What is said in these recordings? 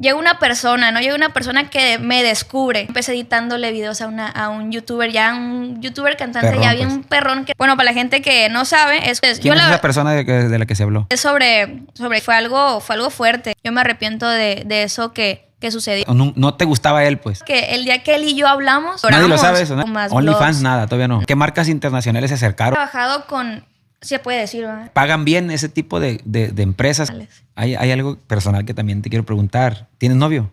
llega una persona, ¿no? Llega una persona que me descubre. Empecé editándole videos a, una, a un youtuber, ya un youtuber cantante, Perrón, ya bien pues. un perrón que, bueno, para la gente que no sabe, es, ¿Quién yo es la, esa persona de, de la que se habló? es sobre, sobre, fue algo, fue algo fuerte. Yo me arrepiento de, de eso que, que sucedió. ¿O no, no te gustaba él, pues? Que el día que él y yo hablamos, Nadie lo sabe eso, ¿no? OnlyFans, nada, todavía no. ¿Qué marcas internacionales se He acercaron? trabajado con, se puede decir, ¿verdad? ¿Pagan bien ese tipo de, de- de empresas? Hay, hay algo personal que también te quiero preguntar. ¿Tienes novio?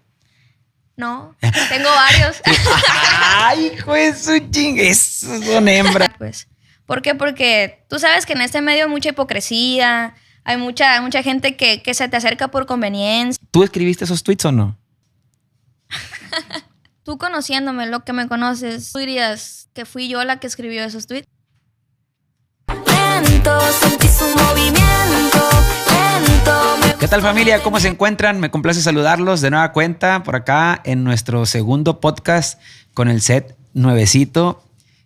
No, tengo varios. ¡Ay, hijo de su ching! Esos son hembras. pues. ¿Por qué? Porque tú sabes que en este medio hay mucha hipocresía, hay mucha, mucha gente que, que se te acerca por conveniencia. ¿Tú escribiste esos tweets o no? Tú conociéndome, lo que me conoces, tú dirías que fui yo la que escribió esos tweets. ¿Qué tal familia? ¿Cómo se encuentran? Me complace saludarlos de nueva cuenta por acá en nuestro segundo podcast con el set nuevecito.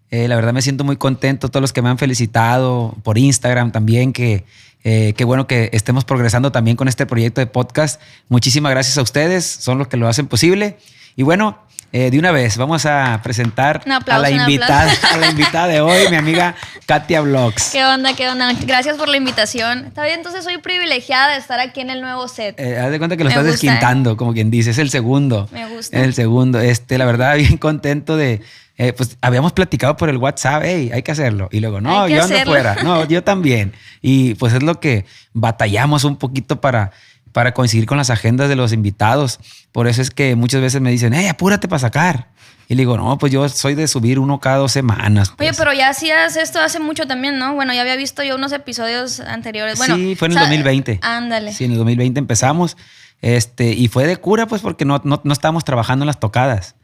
Eh, la verdad me siento muy contento, todos los que me han felicitado por Instagram también, que eh, qué bueno que estemos progresando también con este proyecto de podcast. Muchísimas gracias a ustedes, son los que lo hacen posible. Y bueno, eh, de una vez vamos a presentar aplauso, a, la invitada, a la invitada de hoy, mi amiga Katia Vlogs. ¿Qué onda? ¿Qué onda? Gracias por la invitación. Está bien, entonces soy privilegiada de estar aquí en el nuevo set. Eh, haz de cuenta que lo Me estás gusta, desquintando, como quien dice, es el segundo. Me gusta. Es el segundo. Este, la verdad, bien contento de. eh, pues habíamos platicado por el WhatsApp, hey, hay que hacerlo. Y luego, no, yo ando hacerlo. fuera. No, yo también. Y pues es lo que batallamos un poquito para, para coincidir con las agendas de los invitados. Por eso es que muchas veces me dicen, hey, apúrate para sacar. Y le digo, no, pues yo soy de subir uno cada dos semanas. Oye, pues". pero ya hacías esto hace mucho también, ¿no? Bueno, ya había visto yo unos episodios anteriores. Bueno, sí, fue en el sa- 2020. Ándale. Sí, en el 2020 empezamos. Este, y fue de cura, pues, porque no, no, no estábamos trabajando en las tocadas.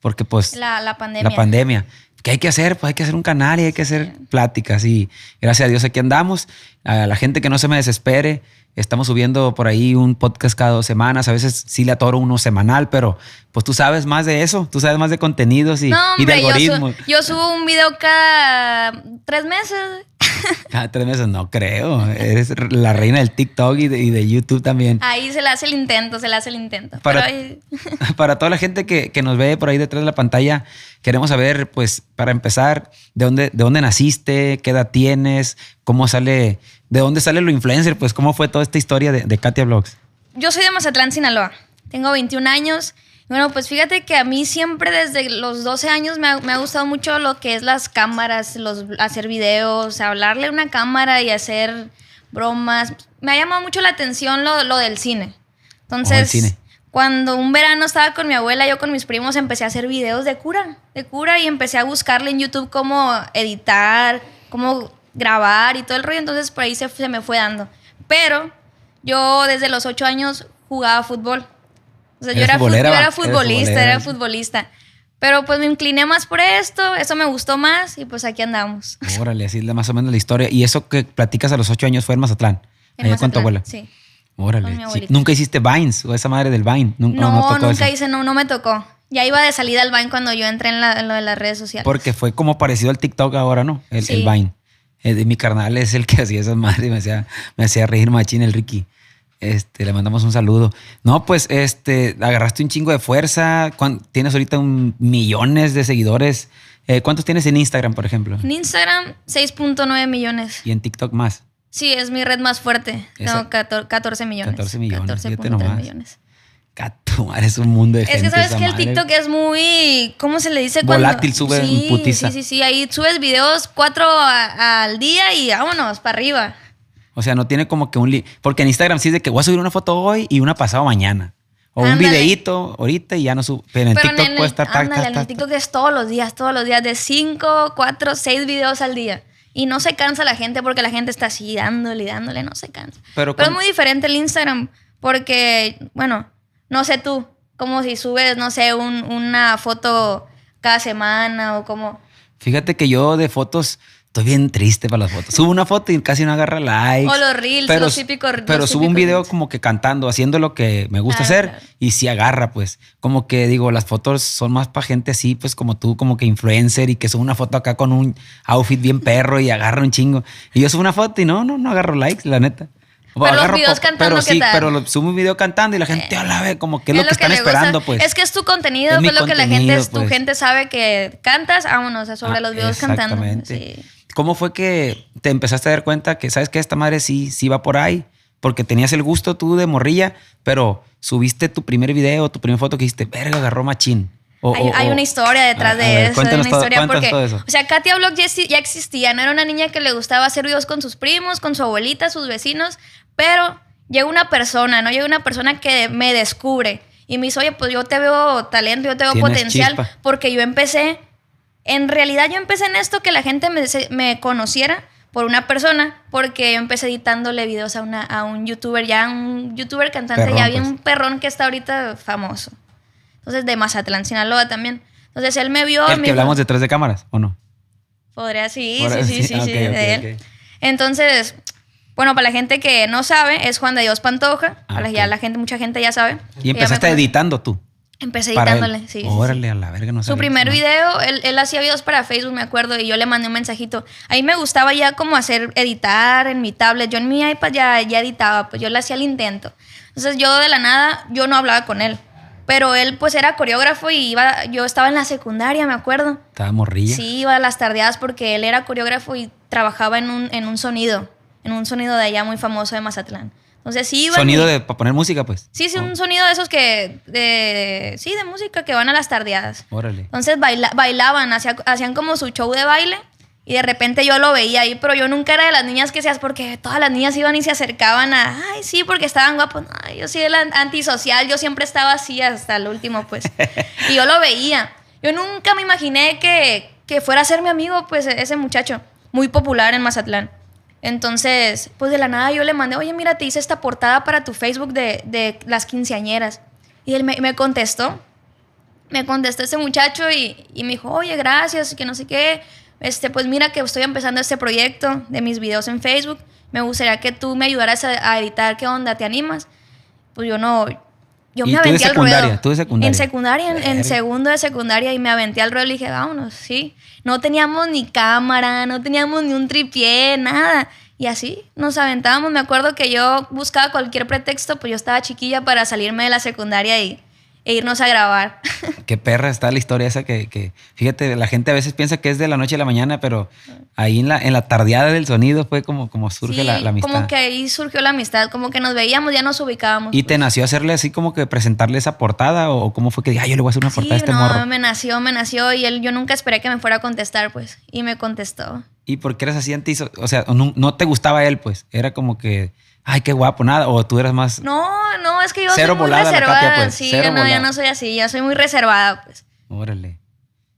Porque, pues, La, la pandemia. la pandemia. ¿Qué hay que hacer? Pues hay que hacer un canal y hay que hacer pláticas. Y gracias a Dios aquí andamos. A la gente que no se me desespere, estamos subiendo por ahí un podcast cada dos semanas. A veces sí le atoro uno semanal, pero pues tú sabes más de eso. Tú sabes más de contenidos y, No, y de hombre, yo, algoritmos. su- yo subo un video cada tres meses. Cada tres meses no creo. Eres la reina del TikTok y de, y de YouTube también. Ahí se le hace el intento, se le hace el intento. Para- Pero para toda la gente que, que nos ve por ahí detrás de la pantalla, queremos saber, pues, para empezar, de dónde, de dónde naciste, qué edad tienes, cómo sale, de dónde sale lo influencer, pues, cómo fue toda esta historia de, de Katia Vlogs. yo soy de Mazatlán, Sinaloa. Tengo 21 años. Bueno, pues fíjate que a mí siempre desde los 12 años me ha, me ha gustado mucho lo que es las cámaras, los, hacer videos, hablarle a una cámara y hacer bromas. Me ha llamado mucho la atención lo, lo del cine. Entonces, Oh, el cine. cuando un verano estaba con mi abuela, yo con mis primos empecé a hacer videos de cura, de cura y empecé a buscarle en YouTube cómo editar, cómo grabar y todo el rollo. Entonces por ahí se, se me fue dando. Pero yo desde los 8 años jugaba fútbol. O sea, yo ¿Eres era, yo era futbolista, era futbolista. Pero pues me incliné más por esto, eso me gustó más y pues aquí andamos. Órale, así es más o menos la historia. Y eso que platicas a los ocho años fue en Mazatlán, En allá con tu Mazatlán, abuela. Sí. Órale. sí. Nunca hiciste Vines o esa madre del Vine. Nun- No, no tocó nunca eso. hice, no, no me tocó. Ya iba de salida al Vine cuando yo entré en, la- en lo de las redes sociales. Porque fue como parecido al TikTok ahora, ¿no? El, Sí. el Vine. Eh, de mi carnal es el que hacía esas madres, me hacía, me hacía reír machín el Ricky. Este, le mandamos un saludo. No, pues, este, agarraste un chingo de fuerza. ¿Cuán- Tienes ahorita un millones de seguidores. Eh, ¿Cuántos tienes en Instagram, por ejemplo? En Instagram, 6.9 millones. Y en TikTok más. Sí, es mi red más fuerte. Esa- Tengo 14, 14 millones. 14 millones, fíjate 14.3 nomás. millones. Gato, madre, es un mundo de Es gente. que sabes que el. TikTok es muy, ¿cómo se le dice? Cuando- Volátil, sube sí, putiza. Sí, sí, sí. Ahí subes videos cuatro a- al día y vámonos, para arriba. O sea, no tiene como que un... li- Porque en Instagram sí es de que voy a subir una foto hoy y una pasado mañana. O un videíto ahorita y ya no subo. Pero en Pero TikTok en el, puede estar... ándale, tac, en el TikTok es todos los días, todos los días, de 5, 4, 6 videos al día. Y no se cansa la gente porque la gente está así dándole y dándole, no se cansa. Pero Pero, es muy diferente el Instagram porque, bueno, no sé tú, como si subes, no sé, un- una foto cada semana o como... Fíjate que yo de fotos estoy bien triste para las fotos. Subo una foto y casi no agarra likes. O los reels, los típicos- Pero los subo un video reels. como que cantando, haciendo lo que me gusta Ah, hacer claro. y sí agarra, pues. Como que digo, las fotos son más para gente así, pues como tú, como que influencer y que subo una foto acá con un outfit bien perro y agarra un chingo. Y yo subo una foto y no, no, no agarro likes, la neta. Pero los videos cantando, pero ¿qué sí, tal? pero lo, subo un video cantando y la gente Eh, a la vez, como que es lo que, están gusta. esperando, pues. Es que es tu contenido, Es pues lo que la gente, contenido, es- tu pues. gente sabe que cantas, vámonos, sea, sobre Ah, los videos cantando. exactamente. Sí. ¿Cómo fue que te empezaste a dar cuenta que, sabes que esta madre sí, sí va por ahí? Porque tenías el gusto tú de morrilla, pero subiste tu primer video, tu primera foto que dijiste, verga, agarró machín. O- hay, o- hay una historia detrás A- a de ver, eso. Hay una historia porque, todo eso. o sea, Katia Vlog ya, ya existía. No era una niña que le gustaba hacer videos con sus primos, con su abuelita, sus vecinos, pero llega una persona, ¿no? Llega una persona que me descubre y me dice, oye, pues yo te veo talento, yo te veo potencial, chispa. porque yo empecé, en realidad yo empecé en esto que la gente me, me conociera por una persona, porque yo empecé editándole videos a, una, a un youtuber, ya un youtuber cantante, Perrón, ya bien pues. un perrón que está ahorita famoso. Entonces, de Mazatlán, Sinaloa también. Entonces, él me vio. El me que dijo- hablamos detrás de cámaras, ¿o no? Podría, sí, Podría- sí, sí, sí, sí, ah, sí, ok, de ok, él. Entonces, bueno, para la gente que no sabe, es Juan de Dios Pantoja. Ah, para ya la gente, mucha gente ya sabe. Y empezaste editando tú. Empecé editándole, sí. sí, sí. Órale, a la verga, no Su sabía primer video, él, él hacía videos para Facebook, me acuerdo, y yo le mandé un mensajito. A mí me gustaba ya como hacer, editar en mi tablet. Yo en mi iPad ya, ya editaba, pues yo le hacía el intento. Entonces yo de la nada, yo no hablaba con él. Pero él pues era coreógrafo y iba, yo estaba en la secundaria, me acuerdo. Estaba morrilla. Sí, iba a las tardeadas porque él era coreógrafo y trabajaba en un, en un sonido, en un sonido de allá muy famoso de Mazatlán. Entonces sí iba. Sonido de para poner música, pues. Sí, sí, Oh, un sonido de esos que. De, sí, de música que van a las tardeadas. Órale. Entonces baila- bailaban, hacía- hacían como su show de baile y de repente yo lo veía ahí, pero yo nunca era de las niñas que seas porque todas las niñas iban y se acercaban a, ay, sí, porque estaban guapos. Ay, yo sí era antisocial, yo siempre estaba así hasta el último, pues. y yo lo veía. Yo nunca me imaginé que, que fuera a ser mi amigo, pues, ese muchacho, muy popular en Mazatlán. Entonces, pues de la nada yo le mandé, oye, mira, te hice esta portada para tu Facebook de, de las quinceañeras. Y él me, contestó me contestó este muchacho y, y me dijo, oye, gracias, que no sé qué. Este, pues mira que estoy empezando este proyecto de mis videos en Facebook. Me gustaría que tú me ayudaras a, a editar. ¿Qué onda? ¿Te animas? Pues yo no. Yo ¿Y me tú de aventé al secundaria? ruedo. ¿Tú de secundaria? En secundaria, en, segundo de secundaria, y me aventé al ruedo y dije, vámonos, sí. No teníamos ni cámara, no teníamos ni un tripié, nada. Y así nos aventábamos. Me acuerdo que yo buscaba cualquier pretexto, pues yo estaba chiquilla para salirme de la secundaria y, e irnos a grabar. Qué perra está la historia esa que, que- fíjate, la gente a veces piensa que es de la noche a la mañana, pero ahí en la, en la tardeada del sonido fue como, como surge Sí, la, la amistad. Como que ahí surgió la amistad, como que nos veíamos, ya nos ubicábamos. ¿Y te nació hacerle así como que presentarle esa portada o, cómo fue que dije, ay, yo le voy a hacer una sí, portada a este no, morro? me nació, me nació y él, yo nunca esperé que me fuera a contestar, pues, y me contestó. ¿Y por qué eras así antiso? O sea, no, no te gustaba él, pues. Era como que, ay, qué guapo, nada. O tú eras más. No, no, es que yo soy muy reservada. Katia, pues, Sí, yo no, yo no soy así, yo soy muy reservada, pues. Órale.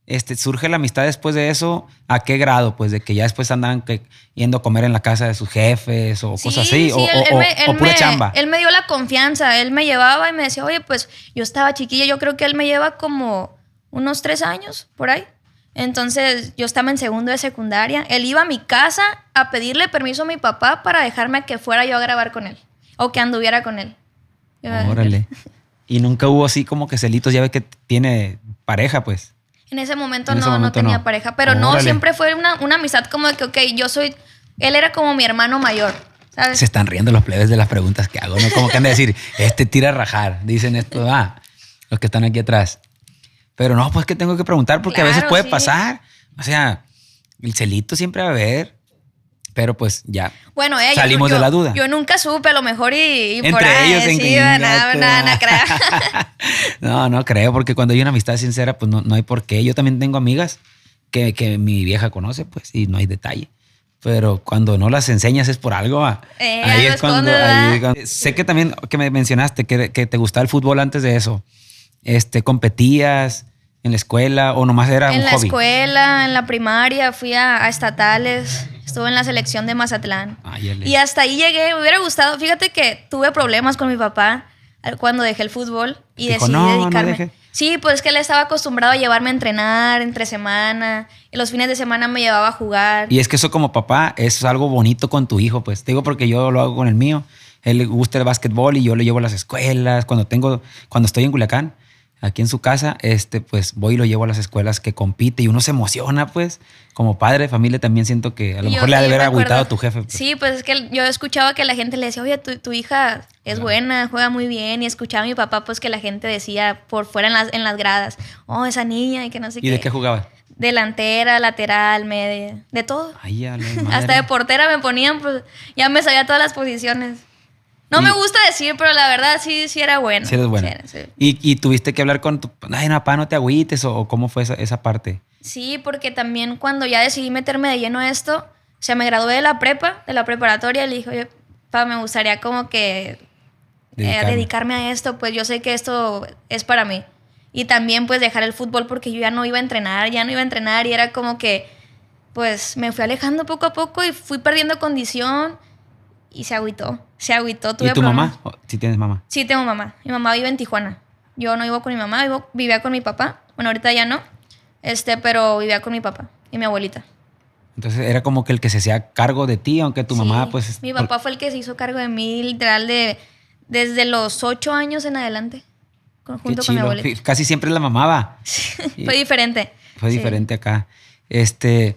Este, surge la amistad después de eso, ¿a qué grado? Pues de que ya después andaban que, yendo a comer en la casa de sus jefes o Sí, cosas así, sí, o, él- o- él o- me- él o pura me- chamba. Él me dio la confianza, él me llevaba y me decía, oye, pues yo estaba chiquilla, yo creo que él me lleva como unos tres años por ahí. Entonces yo estaba en segundo de secundaria. Él iba a mi casa a pedirle permiso a mi papá para dejarme que fuera yo a grabar con él o que anduviera con él. Órale. Y nunca hubo así como que celitos, ya ve que tiene pareja, pues. En ese momento En ese no, no tenía no. pareja, pero no, siempre fue una, una amistad como de que, ok, yo soy, él era como mi hermano mayor, ¿sabes? Se están riendo los plebes de las preguntas que hago, ¿no? Como que han de decir, este tira a rajar. Dicen esto, ah, los que están aquí atrás. Pero no, pues que tengo que preguntar porque a veces Claro, puede sí. pasar. O sea, el celito siempre va a haber. Pero pues ya. Bueno, eh, Salimos yo, de la duda. Yo nunca supe, a lo mejor y, y por Entre ahí, ellos en sí, nada, nada, nada. No, no creo, porque cuando hay una amistad sincera, pues no, no hay por qué. Yo también tengo amigas que, que mi vieja conoce, pues, y no hay detalle. Pero cuando no las enseñas es por algo. Eh, ahí es cuando, ahí es cuando- Sé que también que me mencionaste que, que te gustaba el fútbol antes de eso. Este, competías en la escuela o nomás era En un la hobby. escuela, en la primaria, fui a, a estatales, estuve en la selección de Mazatlán. Y hasta ahí llegué, me hubiera gustado. Fíjate que tuve problemas con mi papá cuando dejé el fútbol y Dijo, decidí "No, no dedicarme. deje". Sí, pues es que él estaba acostumbrado a llevarme a entrenar entre semana. Y los fines de semana me llevaba a jugar. Y es que eso como papá es algo bonito con tu hijo, pues. Te digo porque yo lo hago con el mío. Él le gusta el básquetbol y yo le llevo a las escuelas. Cuando tengo, cuando estoy en Culiacán, aquí en su casa, este, pues voy y lo llevo a las escuelas que compite y uno se emociona, pues, como padre de familia también siento que a lo Y yo- mejor le ha de y haber agüitado a tu jefe. pues. Sí, pues es que yo escuchaba que la gente le decía, oye, tu, tu hija es Claro. buena, juega muy bien. Y escuchaba a mi papá, pues que la gente decía por fuera en las, en las gradas, oh, esa niña y que no sé ¿Y qué. de qué jugaba? Delantera, lateral, media, de todo. Ay, Hasta de portera me ponían, pues ya me sabía todas las posiciones. No Y- me gusta decir, pero la verdad sí, sí era buena. Sí eres buena. Sí, era- sí. Y, y tuviste que hablar con tu... Ay, no, papá, no te agüites o, o cómo fue esa, esa parte. Sí, porque también cuando ya decidí meterme de lleno a esto, o sea, me gradué de la prepa, de la preparatoria, y le dije, oye, pa, me gustaría como que eh, Dedicarme. dedicarme a esto, pues yo sé que esto es para mí. Y también pues dejar el fútbol porque yo ya no iba a entrenar, ya no iba a entrenar y era como que pues me fui alejando poco a poco y fui perdiendo condición y se agüitó, se agüitó. tuve ¿Y tu problemas. mamá? Sí tienes mamá. Sí, tengo mamá. Mi mamá vive en Tijuana. Yo no vivo con mi mamá, vivo- vivía con mi papá. Bueno, ahorita ya no. Este, pero vivía con mi papá y mi abuelita. Entonces era como que el que se hacía cargo de ti, aunque tu mamá, Sí, pues... Mi papá fue el que se hizo cargo de mí, literal, de, desde los ocho años en adelante. con- junto con mi abuelita. Casi siempre la mamaba. Fue diferente. Fue Sí. diferente acá. Este,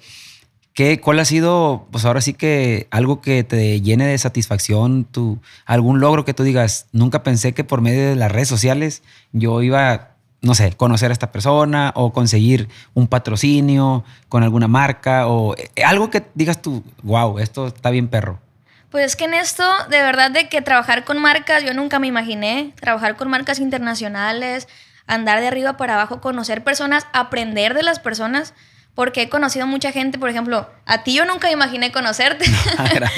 ¿qué, ¿cuál ha sido, pues ahora sí que algo que te llene de satisfacción, tu, algún logro que tú digas, nunca pensé que por medio de las redes sociales yo iba, no sé, conocer a esta persona o conseguir un patrocinio con alguna marca o eh, algo que digas tú, wow, esto está bien perro. Pues es que en esto, de verdad, de que trabajar con marcas, yo nunca me imaginé. Trabajar con marcas internacionales, andar de arriba para abajo, conocer personas, aprender de las personas. Porque he conocido mucha gente, por ejemplo, a ti yo nunca imaginé conocerte.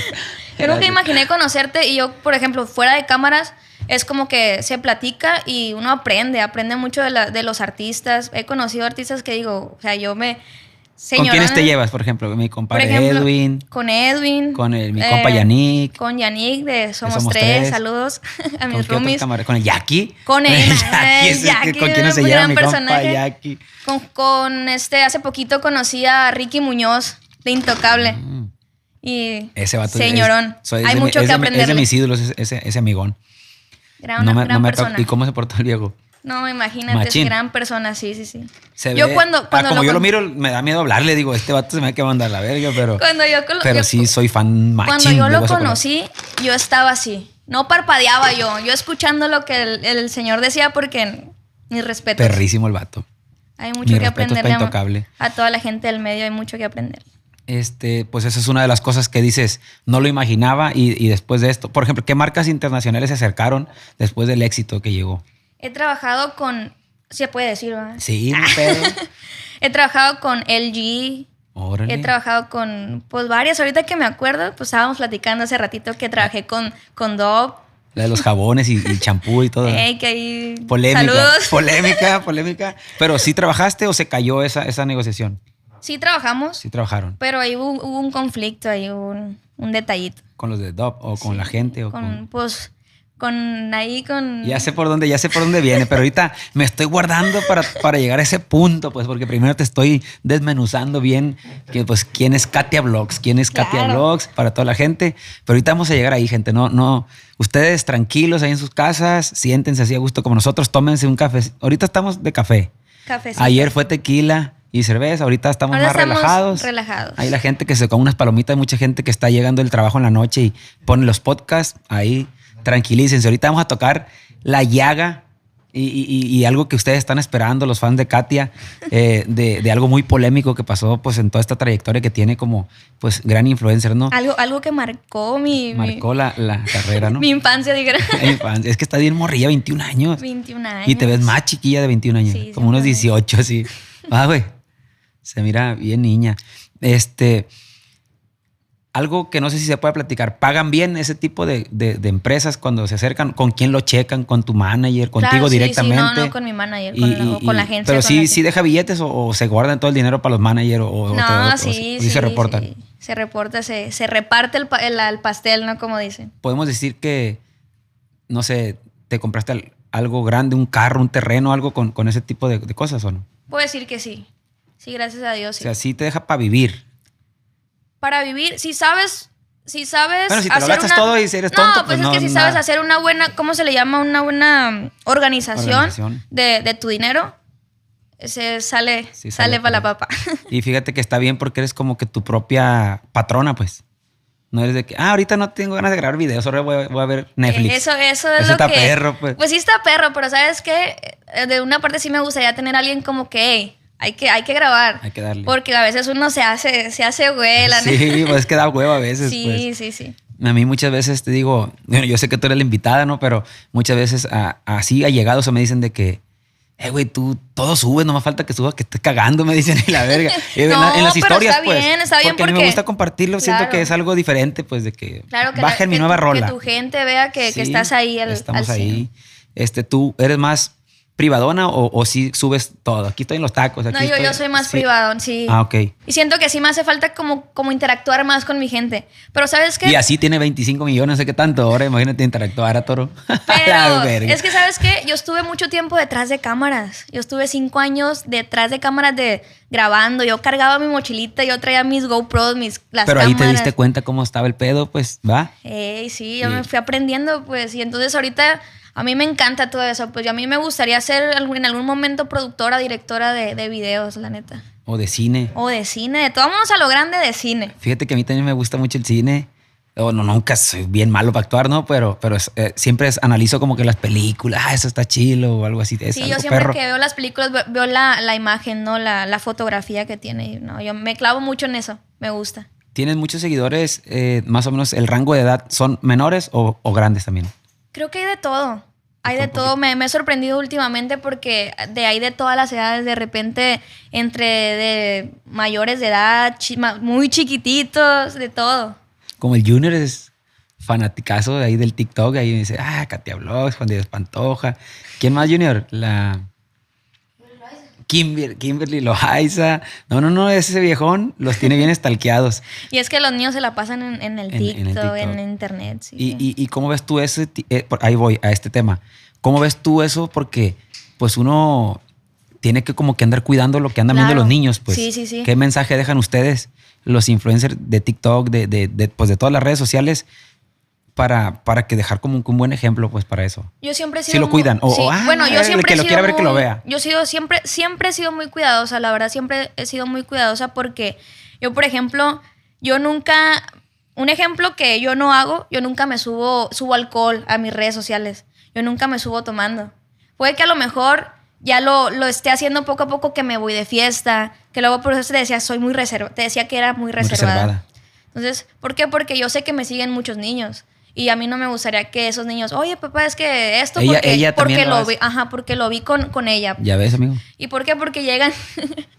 Yo nunca imaginé conocerte y yo, por ejemplo, fuera de cámaras, es como que se platica y uno aprende, aprende mucho de, la- de los artistas. He conocido artistas que digo, o sea, yo me... ¿Con quiénes te llevas, por ejemplo? Mi compadre ejemplo, Edwin, Con Edwin. eh, con el- mi compa Yannick. Con Yannick de Somos, Somos tres. Tres. Saludos a ¿con mis roomies. ¿Con el Jackie? Con el- el Jackie, ¿Con quién se gran mi compa. Jackie? Con, con este, hace poquito conocí a Ricky Muñoz de Intocable. Mm. Y Ese vato es- señorón. soy- es Hay de mi- mucho es que de mi- Es de mis ídolos, ese, ese, amigón. Gran, no me, gran no me persona. ¿Y cómo se portó el viejo? No, imagínate, Machín. es gran persona, sí, sí, sí. Se yo ve- cuando, Ah, cuando como yo lo miro, me da miedo hablarle. Digo, este vato se me va a que mandar la verga, pero. Cuando yo, pero yo- sí, soy fan machín. Cuando yo lo conocí, yo estaba así. No parpadeaba yo. Yo escuchando lo que el, el señor decía porque mis respetos. Perrísimo el vato. Hay mucho que respetos aprender pa' Intocable. a toda la gente del medio. Hay mucho que aprender. Este, pues esa es una de las cosas que dices, no lo imaginaba y, y después de esto. Por ejemplo, ¿qué marcas internacionales se acercaron después del éxito que llegó? He trabajado con... Se puede decir, ¿verdad? Sí, pero. He trabajado con LG. Órale. He trabajado con, pues, varias. Ahorita que me acuerdo, pues, estábamos platicando hace ratito que trabajé con, con Dove. La de los jabones y, y champú y todo. Ey, que ahí... Polémica. Saludos. Polémica, polémica. Pero sí trabajaste o se cayó esa, esa negociación. Sí trabajamos, Sí trabajaron. pero ahí hubo, hubo un conflicto, ahí hubo un, un detallito. Con los de DOP o con la gente o con, con. pues, con ahí, con... Ya sé por dónde, ya sé por dónde viene, pero ahorita me estoy guardando para, para llegar a ese punto, pues, porque primero te estoy desmenuzando bien que, pues, quién es Katia Vlogs, quién es Katia Claro. Vlogs para toda la gente. Pero ahorita vamos a llegar ahí, gente. No, no. Ustedes tranquilos ahí en sus casas, siéntense así a gusto como nosotros, tómense un café. Ahorita estamos de café. Cafecito. Ayer fue tequila y cerveza, ahorita estamos Ahora más estamos relajados. relajados. Hay la gente que se con unas palomitas, hay mucha gente que está llegando del trabajo en la noche y pone los podcasts ahí, tranquilícense. Ahorita vamos a tocar la llaga y, y- y- y algo que ustedes están esperando, los fans de Katia, eh, de, de algo muy polémico que pasó pues en toda esta trayectoria que tiene como pues gran influencer, ¿no? Algo, algo que marcó mi, mi- Marcó la, la carrera, ¿no? mi infancia, diga. Es que está bien morrilla, 21 años. 21 años. Y te ves más chiquilla de 21 años, Sí, como unos siempre. 18 así. Ah, güey. Se mira bien niña. Este, algo que no sé si se puede platicar. ¿Pagan bien ese tipo de, de- de empresas cuando se acercan? ¿Con quién lo checan? ¿Con tu manager? ¿Contigo Claro, sí, sí, directamente? no, no con mi manager, con, la, o con la agencia. Pero sí, la sí deja billetes o, o se guardan todo el dinero para los managers o, o- o No, o- o- sí, o sí, se reportan. Se reporta, se, se reparte el, el- el pastel, ¿no? Como dicen. Podemos decir que, no sé, te compraste al- algo grande, un carro, un terreno, algo con, con ese tipo de, de cosas o no? Puedo decir que sí. Sí, gracias a Dios, O sí. sea, sí te deja para vivir. Para vivir, si sabes si sabes. Bueno, si te lo gastas todo y si eres tonto, No, pues pues, no, es que si nada. sabes hacer una buena. ¿Cómo se le llama? Una buena organización, Organización. De, de tu dinero. Se sale, Sí, sale, sale para la papa. Y fíjate que está bien porque eres como que tu propia patrona, pues. No eres de que, ah, ahorita no tengo ganas de grabar videos, ahora voy a, voy a ver Netflix. Eso, eso es Eso lo está que. perro, pues. Pues sí está perro, pero ¿sabes qué? Eh, De una parte sí me gustaría tener a alguien como que, hey, hay que, hay que grabar. Hay que darle. Porque a veces uno se hace, se hace la neta. Sí, pues es que da huevo a veces, Sí, pues. sí, sí. A mí muchas veces te digo, bueno, yo sé que tú eres la invitada, ¿no? Pero muchas veces a- así allegados o me dicen de que, eh, güey, tú todo subes, no más falta que subas, que estés cagando, me dicen, y la verga. Y en, la- No, en las pero historias, está pues. bien, está bien porque, a mí me porque- gusta compartirlo, siento Claro. que es algo diferente, pues, de que, Claro que, la- bajen mi que nueva tu, rola. que tu gente vea que, que Sí, estás ahí al, Estamos al ahí. Este, ¿tú eres más privadona o, o sí subes todo? Aquí estoy en los tacos. Aquí No, yo, estoy- yo soy más sí. privado, sí. Ah, ok. Y siento que sí me hace falta como, como interactuar más con mi gente. Pero ¿sabes qué? Y así tiene 25 millones, no sé qué tanto. Ahora imagínate interactuar a Toro. Pero es que, ¿sabes qué? Yo estuve mucho tiempo detrás de cámaras. Yo estuve cinco años detrás de cámaras de grabando. Yo cargaba mi mochilita, yo traía mis GoPros, mis las Pero ahí te diste cuenta cómo estaba el pedo, pues, va. Ey, sí, yo Sí. me fui aprendiendo, pues. Y entonces ahorita a mí me encanta todo eso. Pues yo a mí me gustaría ser en algún momento productora, directora de, de videos, la neta. O de cine. O de cine, de todo vámonos a lo grande de cine. Fíjate que a mí también me gusta mucho el cine. O no, nunca soy bien malo para actuar, ¿no? Pero, pero eh, siempre es- analizo como que las películas, ah, eso está chilo o algo así. Es Sí, algo yo siempre perro. que veo las películas ve- veo la, la imagen, ¿no? La, la fotografía que tiene. No, yo me clavo mucho en eso. Me gusta. Tienes muchos seguidores, eh, más o menos el rango de edad, ¿son menores o, o grandes también? Creo que hay de todo. Hay de todo. Me, me he sorprendido últimamente porque de ahí de todas las edades, de repente, entre de mayores de edad, chi- muy chiquititos, de todo. Como el Junior es fanaticazo de ahí del TikTok, ahí dice, ah, Katia Vlogs, Juan Diego Pantoja. ¿Quién más, Junior? La... Kimber- Kimberly Loaiza. No, no, no, ese viejón los tiene bien estalqueados. Y es que los niños se la pasan en, en el, En- en el TikTok, en, TikTok. internet. sí. ¿Y, y, y cómo ves tú ese? eh, ahí voy, a este tema. ¿Cómo ves tú eso? Porque pues uno tiene que como que andar cuidando lo que andan viendo los niños, pues. Sí, sí, sí. ¿Qué mensaje dejan ustedes, los influencers de TikTok, de, de, de, pues, de todas las redes sociales, para, para que dejar como un, un buen ejemplo, pues, para eso? Yo siempre he sido lo muy- cuidan, o- sí, o, ah, bueno, yo siempre que he lo sido quiera ver, que lo muy- vea. Yo he sido siempre, siempre he sido muy cuidadosa, la verdad, siempre he sido muy cuidadosa porque yo, por ejemplo, yo nunca, un ejemplo que yo no hago, yo nunca me subo, subo alcohol a mis redes sociales. Yo nunca me subo tomando. Puede que a lo mejor ya lo, lo esté haciendo poco a poco que me voy de fiesta, que luego por eso te decía, soy muy reservada, te decía que era muy reservada. reservada. Entonces, ¿por qué? Porque yo sé que me siguen muchos niños. Y a mí no me gustaría que esos niños, oye, papá, es que esto Ella- porque, ella porque lo vi, ajá, porque lo vi con, con ella. Ya ves, amigo. ¿Y por qué? Porque llegan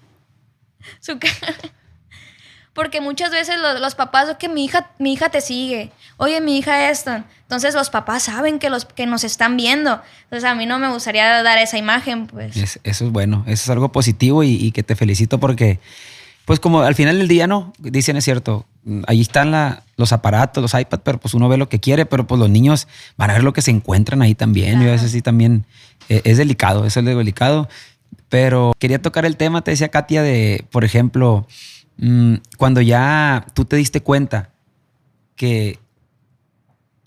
su Porque muchas veces los, los papás, "Es que mi hija, mi hija te sigue. Oye, mi hija esto. Entonces los papás saben que los que nos están viendo. Entonces a mí no me gustaría dar esa imagen, pues. Es- eso es bueno, eso es algo positivo y, y que te felicito porque, pues como al final del día, ¿no? Dicen, es cierto, ahí están la- los aparatos, los iPads, pero pues uno ve lo que quiere, pero pues los niños van a ver lo que se encuentran ahí también. Y a veces sí también eh, es delicado, eso es algo delicado. Pero quería tocar el tema, te decía Katia, de, por ejemplo, mm, cuando ya tú te diste cuenta que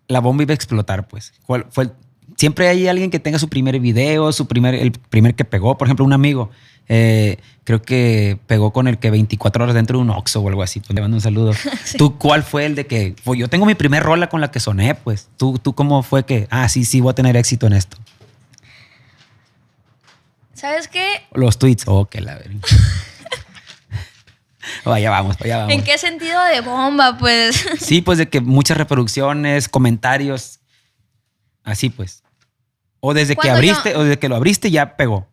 la bomba iba a explotar, pues. ¿Cuál fue el- Siempre hay alguien que tenga su primer video, su primer, el primer que pegó. Por ejemplo, un amigo, eh, creo que pegó con el que 24 horas dentro de un Oxxo o algo así. Pues le mando un saludo. ¿Tú cuál fue el de que, pues yo tengo mi primer rola con la que soné, pues? ¿Tú, ¿Tú cómo fue que, ah, sí, sí, voy a tener éxito en esto? ¿Sabes qué? Los tweets, oh, que la verga. Vaya, vamos, vaya, vamos. ¿En qué sentido de bomba, pues? Sí, pues de que muchas reproducciones, comentarios, así pues. O desde que abriste, yo- o desde que lo abriste ya pegó.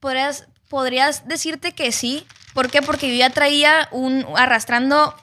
podrías, podrías decirte que sí. ¿Por qué? Porque yo ya traía un arrastrando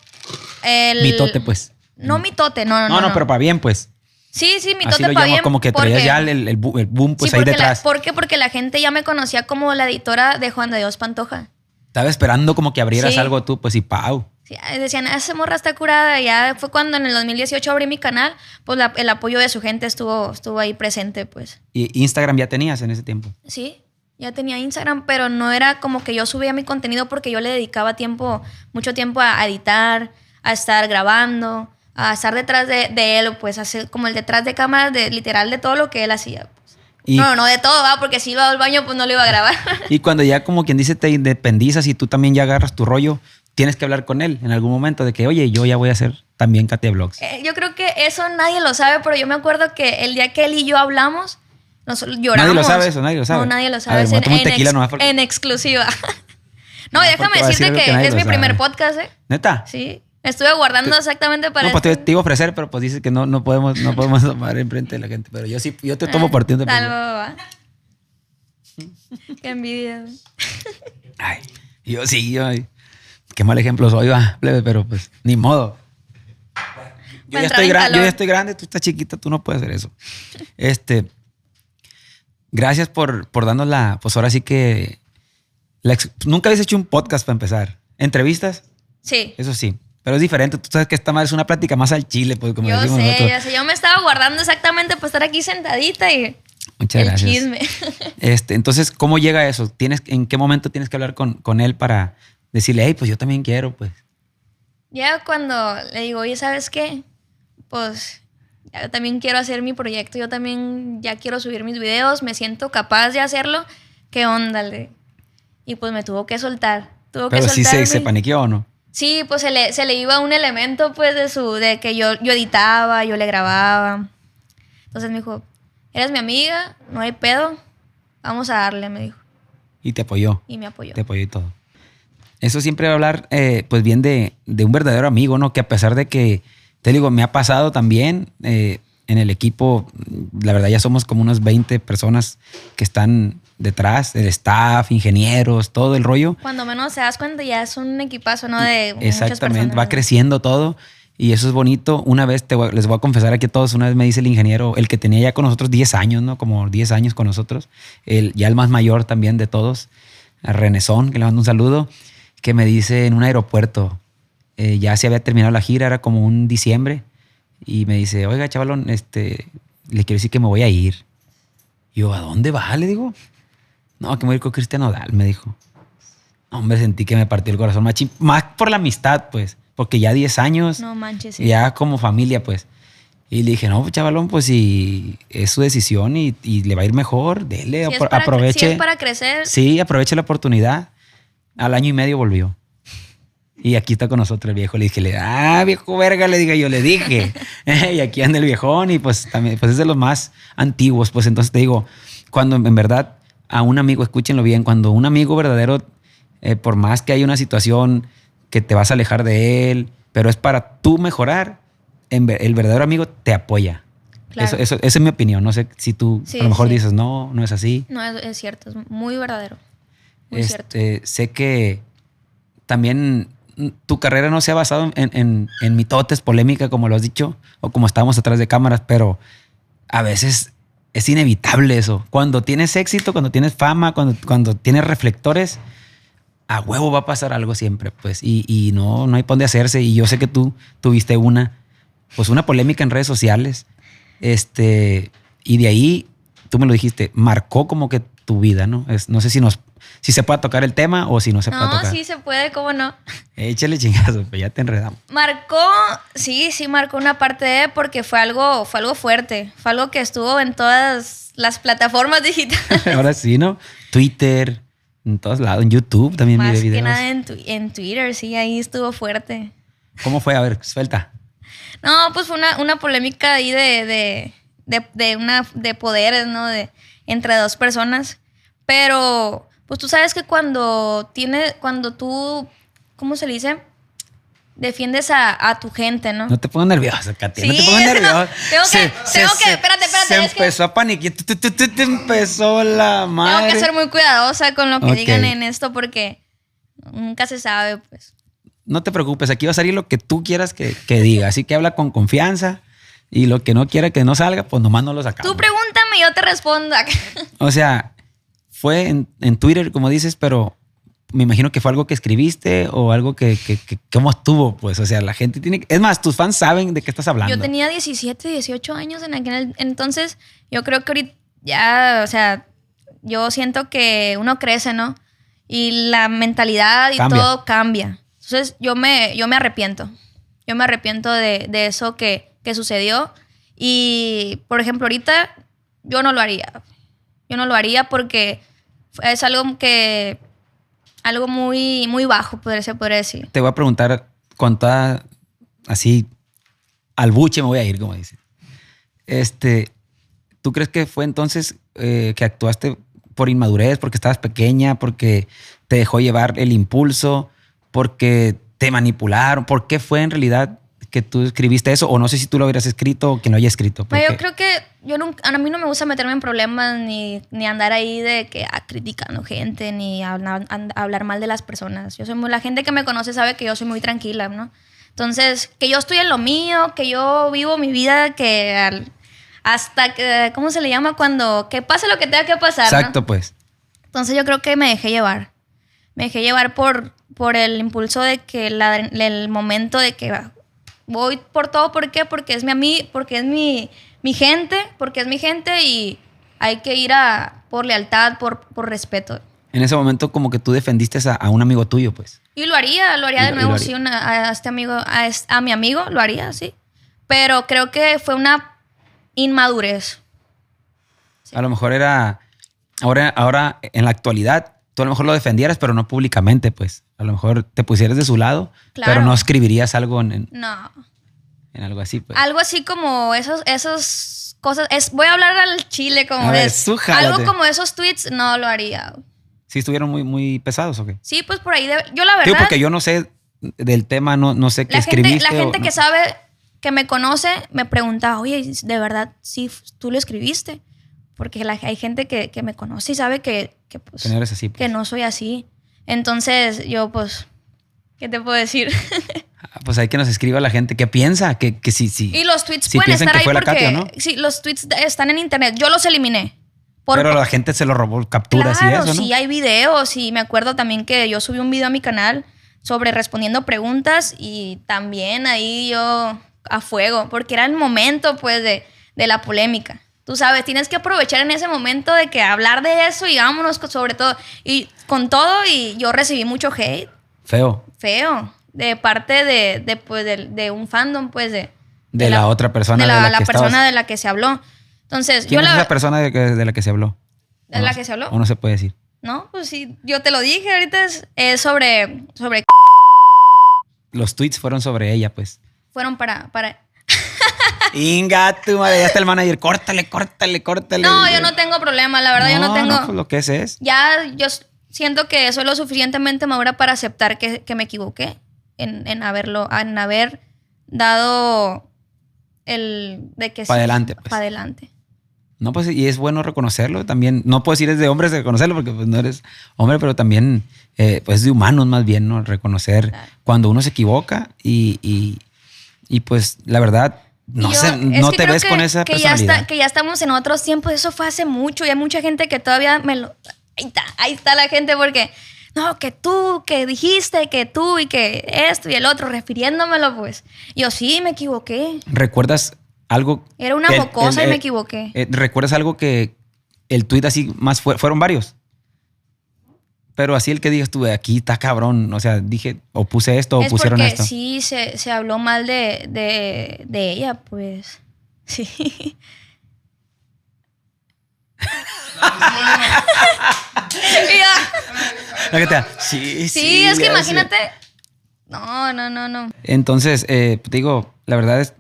el Mitote, pues. No mitote, no, no, No, no, pero para bien, pues. Sí, sí, mitote para bien. como que traías porque- ya el, el, boom, pues sí, ahí porque la- detrás. ¿Por qué? Porque la gente ya me conocía como la editora de Juan de Dios Pantoja. Estaba esperando como que abrieras Sí. algo tú, pues y pau. Sí, decían, "Ah, esa morra está curada. Ya fue cuando en el 2018 abrí mi canal, pues la- el apoyo de su gente estuvo, estuvo ahí presente, pues. Y Instagram ya tenías en ese tiempo. Sí, ya tenía Instagram, pero no era como que yo subía mi contenido porque yo le dedicaba tiempo, mucho tiempo a editar, a estar grabando. a estar detrás de, de él, pues hacer como el detrás de cámaras, de, literal de todo lo que él hacía. pues. Y, No, no de todo, va, porque si iba al baño, pues no lo iba a grabar. y cuando ya como quien dice te independizas y tú también ya agarras tu rollo, tienes que hablar con él en algún momento de que, oye, yo ya voy a hacer también Katia Vlogs. Eh, yo creo que eso nadie lo sabe, pero yo me acuerdo que el día que él y yo hablamos, nos lloramos. lo sabe eso? ¿Nadie lo sabe? No, nadie lo sabe. ver, en, en tequila ex- porque- en exclusiva. no, No, déjame decirte que que, nadie es mi primer podcast, ¿eh? ¿Neta? Sí. Estuve guardando exactamente para No, pues te, este. te iba a ofrecer, pero pues dices que no, no podemos, no podemos tomar enfrente de la gente. Pero yo sí, yo te tomo Ah, te tal, va. Qué envidia. Ay, yo sí, yo, ay, qué mal ejemplo soy, va, plebe, pero pues ni modo. Yo estoy gran- ya estoy grande, tú estás chiquita, tú no puedes hacer eso. Este, gracias por, por darnos la, pues ahora sí que, la nunca habías hecho un podcast para empezar. ¿Entrevistas? Sí. Eso sí, pero es diferente. Tú sabes que esta más es una plática más al chile, pues como Yo decimos sé, nosotros. yo sé. Yo me estaba guardando exactamente para estar aquí sentadita y. Muchas el gracias. chisme. Este, entonces, ¿cómo llega eso? ¿Tienes, ¿En qué momento tienes que hablar con, con él para decirle, hey, pues yo también quiero, pues? Ya cuando le digo, oye, ¿sabes qué? Pues ya también quiero hacer mi proyecto, yo también ya quiero subir mis videos, me siento capaz de hacerlo. ¿Qué onda? le? Y pues me tuvo que soltar. Tuvo Pero que sí se, se paniqueó o no. Sí, pues se le, se le iba un elemento pues de su, de que yo, yo editaba, yo le grababa. Entonces me dijo, eres mi amiga, no hay pedo, vamos a darle, me dijo. Y te apoyó. Y me apoyó. Te apoyó y todo. Eso siempre va a hablar, eh, pues bien, de, de un verdadero amigo, ¿no? Que a pesar de que, te digo, me ha pasado también eh, en el equipo, la verdad ya somos como unas 20 personas que están detrás, el staff, ingenieros, todo el rollo. Cuando menos te das cuenta ya es un equipazo, ¿no? De Exactamente, va creciendo todo y eso es bonito. Una vez, te voy- les voy a confesar aquí a todos, una vez me dice el ingeniero, el que tenía ya con nosotros 10 años, ¿no? Como 10 años con nosotros, el, ya el más mayor también de todos, a Renesón, que le mando un saludo, que me dice en un aeropuerto, eh, ya se había terminado la gira, era como un diciembre, y me dice, oiga, chavalón, este, le quiero decir que me voy a ir. Y yo, ¿a dónde va? Le digo. No, que me voy a ir con Cristian Odal, me dijo. Hombre, sentí que me partió el corazón machín. Más por la amistad, pues. Porque ya 10 años, No manches. sí. ya como familia, pues. Y le dije, no, chavalón, pues si es su decisión y, y le va a ir mejor, dele, Si es apro- aproveche. si es para crecer, Sí, aproveche la oportunidad. Al año y medio volvió. Y aquí está con nosotros el viejo. Le dije, le- ah, viejo verga, le dije yo, le dije. y aquí anda el viejón y pues también, pues es de los más antiguos. Pues entonces te digo, cuando en verdad a un amigo, escúchenlo bien, cuando un amigo verdadero, eh, por más que haya una situación que te vas a alejar de él, pero es para tú mejorar, el verdadero amigo te apoya. Claro. Eso, eso- esa es mi opinión. No sé si tú Sí, a lo mejor sí. dices, no, no es así. no es, es cierto, es muy verdadero. Muy cierto. Este, sé que también tu carrera no se ha basado en, en, en mitotes, polémica, como lo has dicho, o como estábamos atrás de cámaras, pero a veces es inevitable eso. Cuando tienes éxito, cuando tienes fama, cuando, cuando tienes reflectores, a huevo va a pasar algo siempre, pues, y, y no, no hay por dónde hacerse. Y yo sé que tú tuviste una, pues, una polémica en redes sociales, este, y de ahí, tú me lo dijiste, marcó como que tu vida, ¿no? Es, no sé si nos, si se puede tocar el tema o si no se puede No, tocar. sí se puede, ¿cómo no? Échale chingazo, pues ya te enredamos. Marcó, sí, sí marcó una parte de porque fue algo, fue algo fuerte, fue algo que estuvo en todas las plataformas digitales. Ahora sí, ¿no? Twitter, en todos lados, en YouTube también Más miré que videos. nada en, tu- en Twitter, sí, ahí estuvo fuerte. ¿Cómo fue? A ver, suelta. No, pues fue una, una polémica ahí de, de, de, de una, de poderes, ¿no? De, entre dos personas. Pero, pues tú sabes que cuando tiene, cuando tú, ¿cómo se le dice? Defiendes a, a tu gente, ¿no? No te pongas nerviosa, Katia. no te Sí, pongas no, nerviosa. tengo que- tengo que- espérate, espérate, Se es que- empezó a paniquear. Tu, empezó la madre. Tengo que ser muy cuidadosa con lo que digan en esto porque nunca se sabe, pues. No te preocupes, aquí va a salir lo que tú quieras que, que diga. Así que habla con confianza. Y lo que no quiera que no salga, pues nomás no lo sacamos. Tú pregúntame y yo te respondo. O sea, fue en, en Twitter, como dices, pero me imagino que fue algo que escribiste o algo que, que, que- cómo estuvo, pues. O sea, la gente tiene Es más, tus fans saben de qué estás hablando. Yo tenía 17, 18 años en aquel entonces. Yo creo que ahorita ya, o sea, yo siento que uno crece, ¿no? Y la mentalidad y Cambia. todo cambia. Entonces yo me, yo me arrepiento. Yo me arrepiento de, de eso que, que sucedió. Y, por ejemplo, ahorita yo no lo haría. Yo no lo haría porque es algo que... Algo muy, muy bajo, podría, se podría decir. Te voy a preguntar con toda así al buche me voy a ir, como dice. Este, ¿tú crees que fue entonces eh, que actuaste por inmadurez, porque estabas pequeña, porque te dejó llevar el impulso, porque te manipularon? ¿Por qué fue en realidad que tú escribiste eso? O no sé si tú lo hubieras escrito o que no haya escrito. Pero porque- yo creo que yo nunca, a mí no me gusta meterme en problemas ni, ni andar ahí de que ah, criticando gente ni hablar, and- hablar mal de las personas. Yo soy muy, la gente que me conoce sabe que yo soy muy tranquila, ¿no? Entonces, que yo estoy en lo mío, que yo vivo mi vida, que al- hasta que, ¿cómo se le llama? Cuando, que pase lo que tenga que pasar. ¿no? Exacto, pues. Entonces yo creo que me dejé llevar. Me dejé llevar por, por el impulso de que la- el momento de que voy por todo, ¿por qué? Porque es mi ami- porque es mi, mi gente, porque es mi gente y hay que ir a por lealtad, por, por respeto. En ese momento como que tú defendiste a, a un amigo tuyo, pues. Y lo haría, lo haría Y de lo- nuevo, sí, haría. una- a este amigo, a, mi amigo, lo haría, sí. Pero creo que fue una inmadurez. A lo mejor era, ahora, ahora en la actualidad, tú a lo mejor lo defendieras, pero no públicamente, pues. A lo mejor te pusieras de su lado, Claro. pero no escribirías algo en, en- No. En algo así, pues. Algo así como esos, esos cosas. Es, voy a hablar al chile como ver, jálate. Algo como esos tweets no lo haría. ¿Sí estuvieron muy, muy pesados o qué? Sí, pues por ahí. de- yo la verdad. Digo, porque yo no sé del tema, no, no sé qué la gente, escribiste. la o gente no. que sabe, que me conoce, me pregunta, oye, de verdad, sí, tú lo escribiste. Porque la- hay gente que, que me conoce y sabe que, que, pues, Que no eres así, pues. que no soy así. Entonces, yo, pues, ¿qué te puedo decir? Ah, Pues hay que nos escriba la gente qué piensa, que, que sí, sí. y los tweets Si pueden estar ahí porque. Katia, ¿no? Sí, los tweets están en internet. Yo los eliminé. Por- Pero la gente se lo robó, capturas claro, y eso, ¿no? sí, hay videos y me acuerdo también que yo subí un video a mi canal sobre respondiendo preguntas y también ahí yo a fuego, porque era el momento pues de, de la polémica. Tú sabes, tienes que aprovechar en ese momento de que hablar de eso y vámonos sobre todo. Y con todo, y yo recibí mucho hate, Feo. feo, de parte de, de, pues, de, de un fandom, pues de... De la otra persona De la, de la la que persona estabas. de la que se habló. Entonces, ¿Quién yo es la... persona de, la que se habló? ¿De ¿O la no- que se habló? O no se puede decir. No, pues sí, yo te lo dije, ahorita es, es sobre, sobre Los tweets fueron sobre ella, pues. fueron para, para... Inga, tu madre, ya está el manager. Córtale, córtale, córtale. No, yo no tengo problema, la verdad yo no tengo... pues lo que es es. Ya yo siento que soy lo suficientemente madura para aceptar que, que me equivoqué en, en haberlo, en haber dado el de que Pa' adelante, pues. Para adelante. No, pues, y es bueno reconocerlo también. No puedo decir es de hombres reconocerlo porque pues, no eres hombre, pero también eh, pues de humanos más bien, ¿no? Reconocer Claro. cuando uno se equivoca y, y, y, pues la verdad, no, yo- sé, no te ves que- con esa que ya, personalidad. está, que ya estamos en otros tiempos, eso fue hace mucho y hay mucha gente que todavía me lo... Ahí está, ahí está la gente porque... No, que tú, que dijiste, que tú y que esto y el otro, refiriéndomelo pues. Yo sí, me equivoqué. ¿Recuerdas algo? Era una mocosa y me eh, equivoqué. eh, ¿Recuerdas algo que el tweet así más fue- fueron varios? Pero así el que digas tú, aquí está cabrón. O sea, dije, o puse esto, o es pusieron porque esto. sí se, se habló mal de, de, de ella, pues. Sí. La que te da, sí, Sí, es que imagínate. No, no, no, no. Entonces, eh, digo, la verdad es,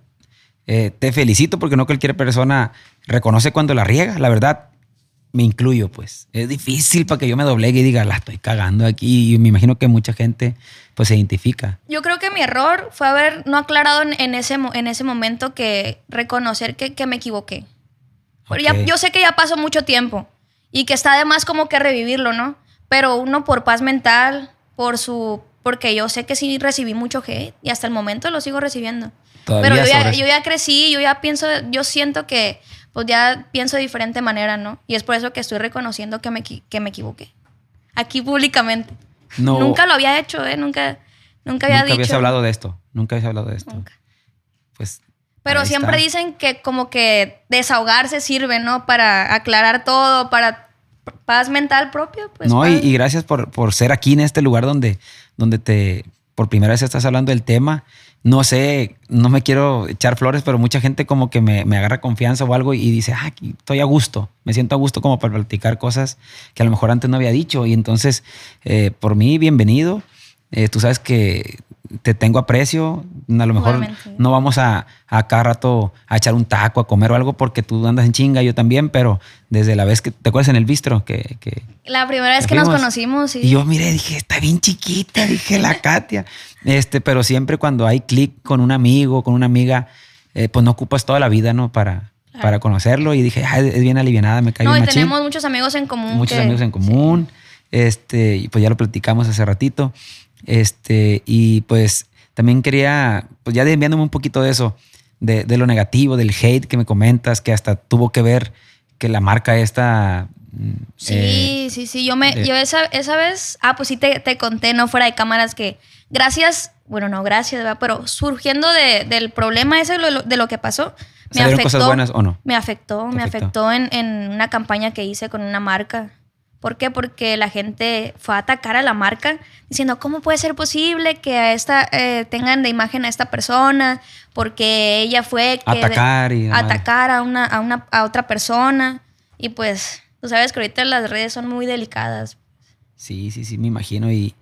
eh, te felicito porque no cualquier persona reconoce cuando la riega. La verdad, me incluyo, pues. Es difícil para que yo me doblegue y diga, la estoy cagando aquí. Y me imagino que mucha gente, pues, se identifica. Yo creo que mi error fue haber no aclarado en, en ese, en ese momento que reconocer que, que me equivoqué. Pero ya- yo sé que ya pasó mucho tiempo y que está de más como que revivirlo, ¿no? Pero uno por paz mental, por su... Porque yo sé que sí recibí mucho hate y hasta el momento lo sigo recibiendo. Todavía Pero yo ya, yo ya crecí, yo ya pienso, yo siento que pues ya pienso de diferente manera, ¿no? Y es por eso que estoy reconociendo que me, que me equivoqué. Aquí públicamente. No, Nunca lo había hecho, ¿eh? Nunca, nunca había nunca dicho. habías hablado de esto. Nunca habías hablado de esto. Nunca. Pues. Pero siempre está. dicen que como que desahogarse sirve, ¿no? Para aclarar todo, para paz mental propia. Pues, no, y, gracias por, por ser aquí en este lugar donde, donde te, por primera vez estás hablando del tema. No sé, no me quiero echar flores, pero mucha gente como que me, me agarra confianza o algo y dice, ah, aquí estoy a gusto, me siento a gusto como para platicar cosas que a lo mejor antes no había dicho. Y entonces, eh, por mí, bienvenido. Eh, tú sabes que te tengo aprecio. A lo mejor Igualmente. no vamos a, a cada rato a echar un taco, a comer o algo, porque tú andas en chinga, yo también, pero desde la vez que, ¿te acuerdas en el bistro? Que, que La primera vez que nos conocimos, sí. y yo miré, dije, está bien chiquita, dije la Katia. Este, pero siempre cuando hay clic con un amigo, con una amiga, eh, pues no ocupas toda la vida, ¿no? Para, para conocerlo. Y dije, "Ay, es bien alivianada, me cae no, y machín". tenemos muchos amigos en común. Muchos que- amigos en común. Este, y pues ya lo platicamos hace ratito. Este, y pues también quería, pues ya desviándome un poquito de eso, de, de lo negativo, del hate que me comentas, que hasta tuvo que ver que la marca esta. mm, Sí, eh, sí, sí. Yo me, de- yo esa, esa vez, ah, pues sí te, te conté, no fuera de cámaras, que gracias, bueno, no gracias, ¿verdad? pero surgiendo de- del problema ese de lo, de lo que pasó, me ¿Salieron afectó. cosas buenas o no? Me afectó, ¿Te me afectó? afectó en, en una campaña que hice con una marca. ¿Por qué? Porque la gente fue a atacar a la marca diciendo, ¿cómo puede ser posible que a esta, eh, tengan de imagen a esta persona? Porque ella fue que Atacar y atacar a una, a una a otra persona. Y pues, tú sabes que ahorita las redes son muy delicadas. Sí, sí, sí, me imagino. Y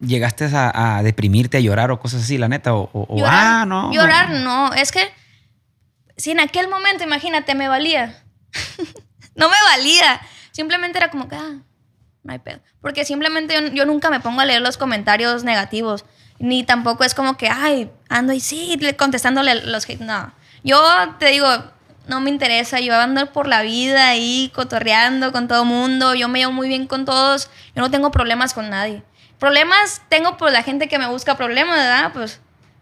llegaste a, a deprimirte, a llorar o cosas así, la neta. O, o- o, Llorar, ah, no. Llorar, no. Es que si en aquel momento, imagínate, me valía. no me valía. Simplemente era como que, ah, no hay pedo. Porque simplemente yo, yo nunca me pongo a leer los comentarios negativos. Ni tampoco es como que, ay, ando y sí, le- contestándole los hate. No. Yo te digo, no me interesa. Yo ando por la vida ahí cotorreando con todo mundo. Yo me llevo muy bien con todos. Yo no tengo problemas con nadie. Problemas tengo por la gente que me busca problemas, ¿verdad? Pues,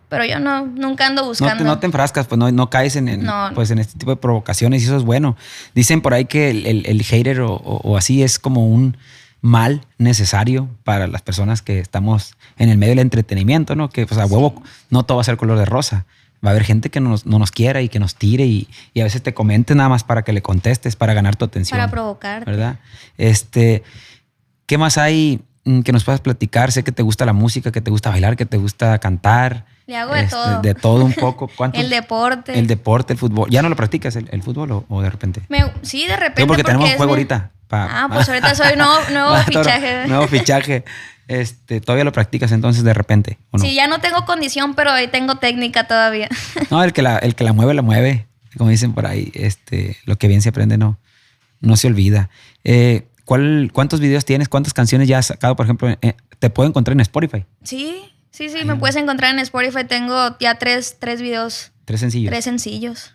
pero yo no, nunca ando No buscando. te, no te enfrascas, pues no, no caes en, en, No. pues, en este tipo de provocaciones y eso es bueno. Dicen por ahí que el, el- el hater o, o- o así es como un mal necesario para las personas que estamos en el medio del entretenimiento, ¿no? Que pues a huevo no todo va a ser color de rosa. Va a haber gente que no nos, no nos quiera y que nos tire y, y a veces te comente nada más para que le contestes, para ganar tu atención. Para provocar. ¿Verdad? Este, ¿qué más hay mm, que nos puedas platicar? Sé que te gusta la música, que te gusta bailar, que te gusta cantar. Le hago de Este, todo. De todo un poco. ¿Cuántos- El deporte. El deporte, el fútbol. ¿Ya no lo practicas el, el fútbol o, o de repente? Me- sí, de repente. Porque tenemos es juego mi- ahorita. pa- Ah, pues ahorita soy nuevo, nuevo fichaje. Nuevo fichaje. Este, ¿Todavía lo practicas entonces de repente? ¿o no? Sí, ya no tengo condición, pero ahí tengo técnica todavía. No, el que, la, el que la mueve, la mueve. Como dicen por ahí, este, lo que bien se aprende no, no se olvida. Eh, ¿cuál, ¿Cuántos videos tienes? ¿Cuántas canciones ya has sacado? Por ejemplo, eh, te puedo encontrar en Spotify. sí, sí, sí, me puedes encontrar en Spotify. Tengo ya tres, tres videos, Tres sencillos. tres sencillos.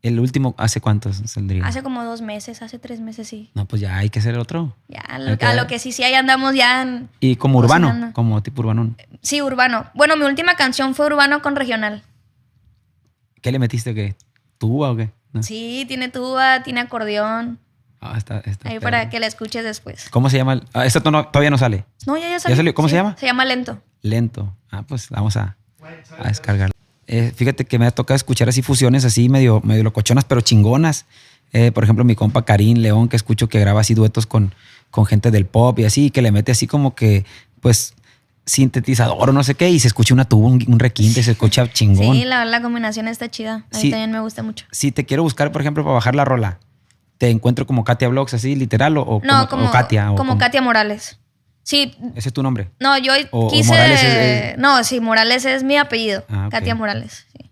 El último, ¿hace cuántos saldría? Hace como dos meses, hace tres meses, sí. No, pues ya hay que hacer otro. Ya, a lo, Ok. a lo que sí, sí, ahí andamos ya en... Y como urbano, Cocinando. como tipo urbano. Sí, urbano. Bueno, mi última canción fue urbano con regional. ¿Qué le metiste? ¿Qué? ¿Tuba o qué? No. Sí, tiene tuba, tiene acordeón. Ah, está, está Ahí para que la escuches después. ¿Cómo se llama? Ah, esto no- todavía no sale. No, ya, ya salió. salió? ¿Cómo se llama? Se llama Lento. Lento. Ah, pues vamos a, a descargar. Eh, fíjate que me ha tocado escuchar así fusiones así medio, medio locochonas, pero chingonas. Eh, por ejemplo, mi compa Karim León, que escucho que graba así duetos con, con gente del pop y así, que le mete así como que, pues, sintetizador o no sé qué, y se escucha una tuba, un, un requinte, se escucha chingón. Sí, la, la combinación está chida. A mí Sí. también me gusta mucho. Si te quiero buscar, por ejemplo, para bajar la rola, ¿te encuentro como Katia Blogs así, literal, o, o No, como, como, o Katia? O como como- Katia Morales. Sí, Ese es tu nombre. no, yo O- quise... Morales es- es- No, sí, Morales es mi apellido. Ah. Katia Morales. sí.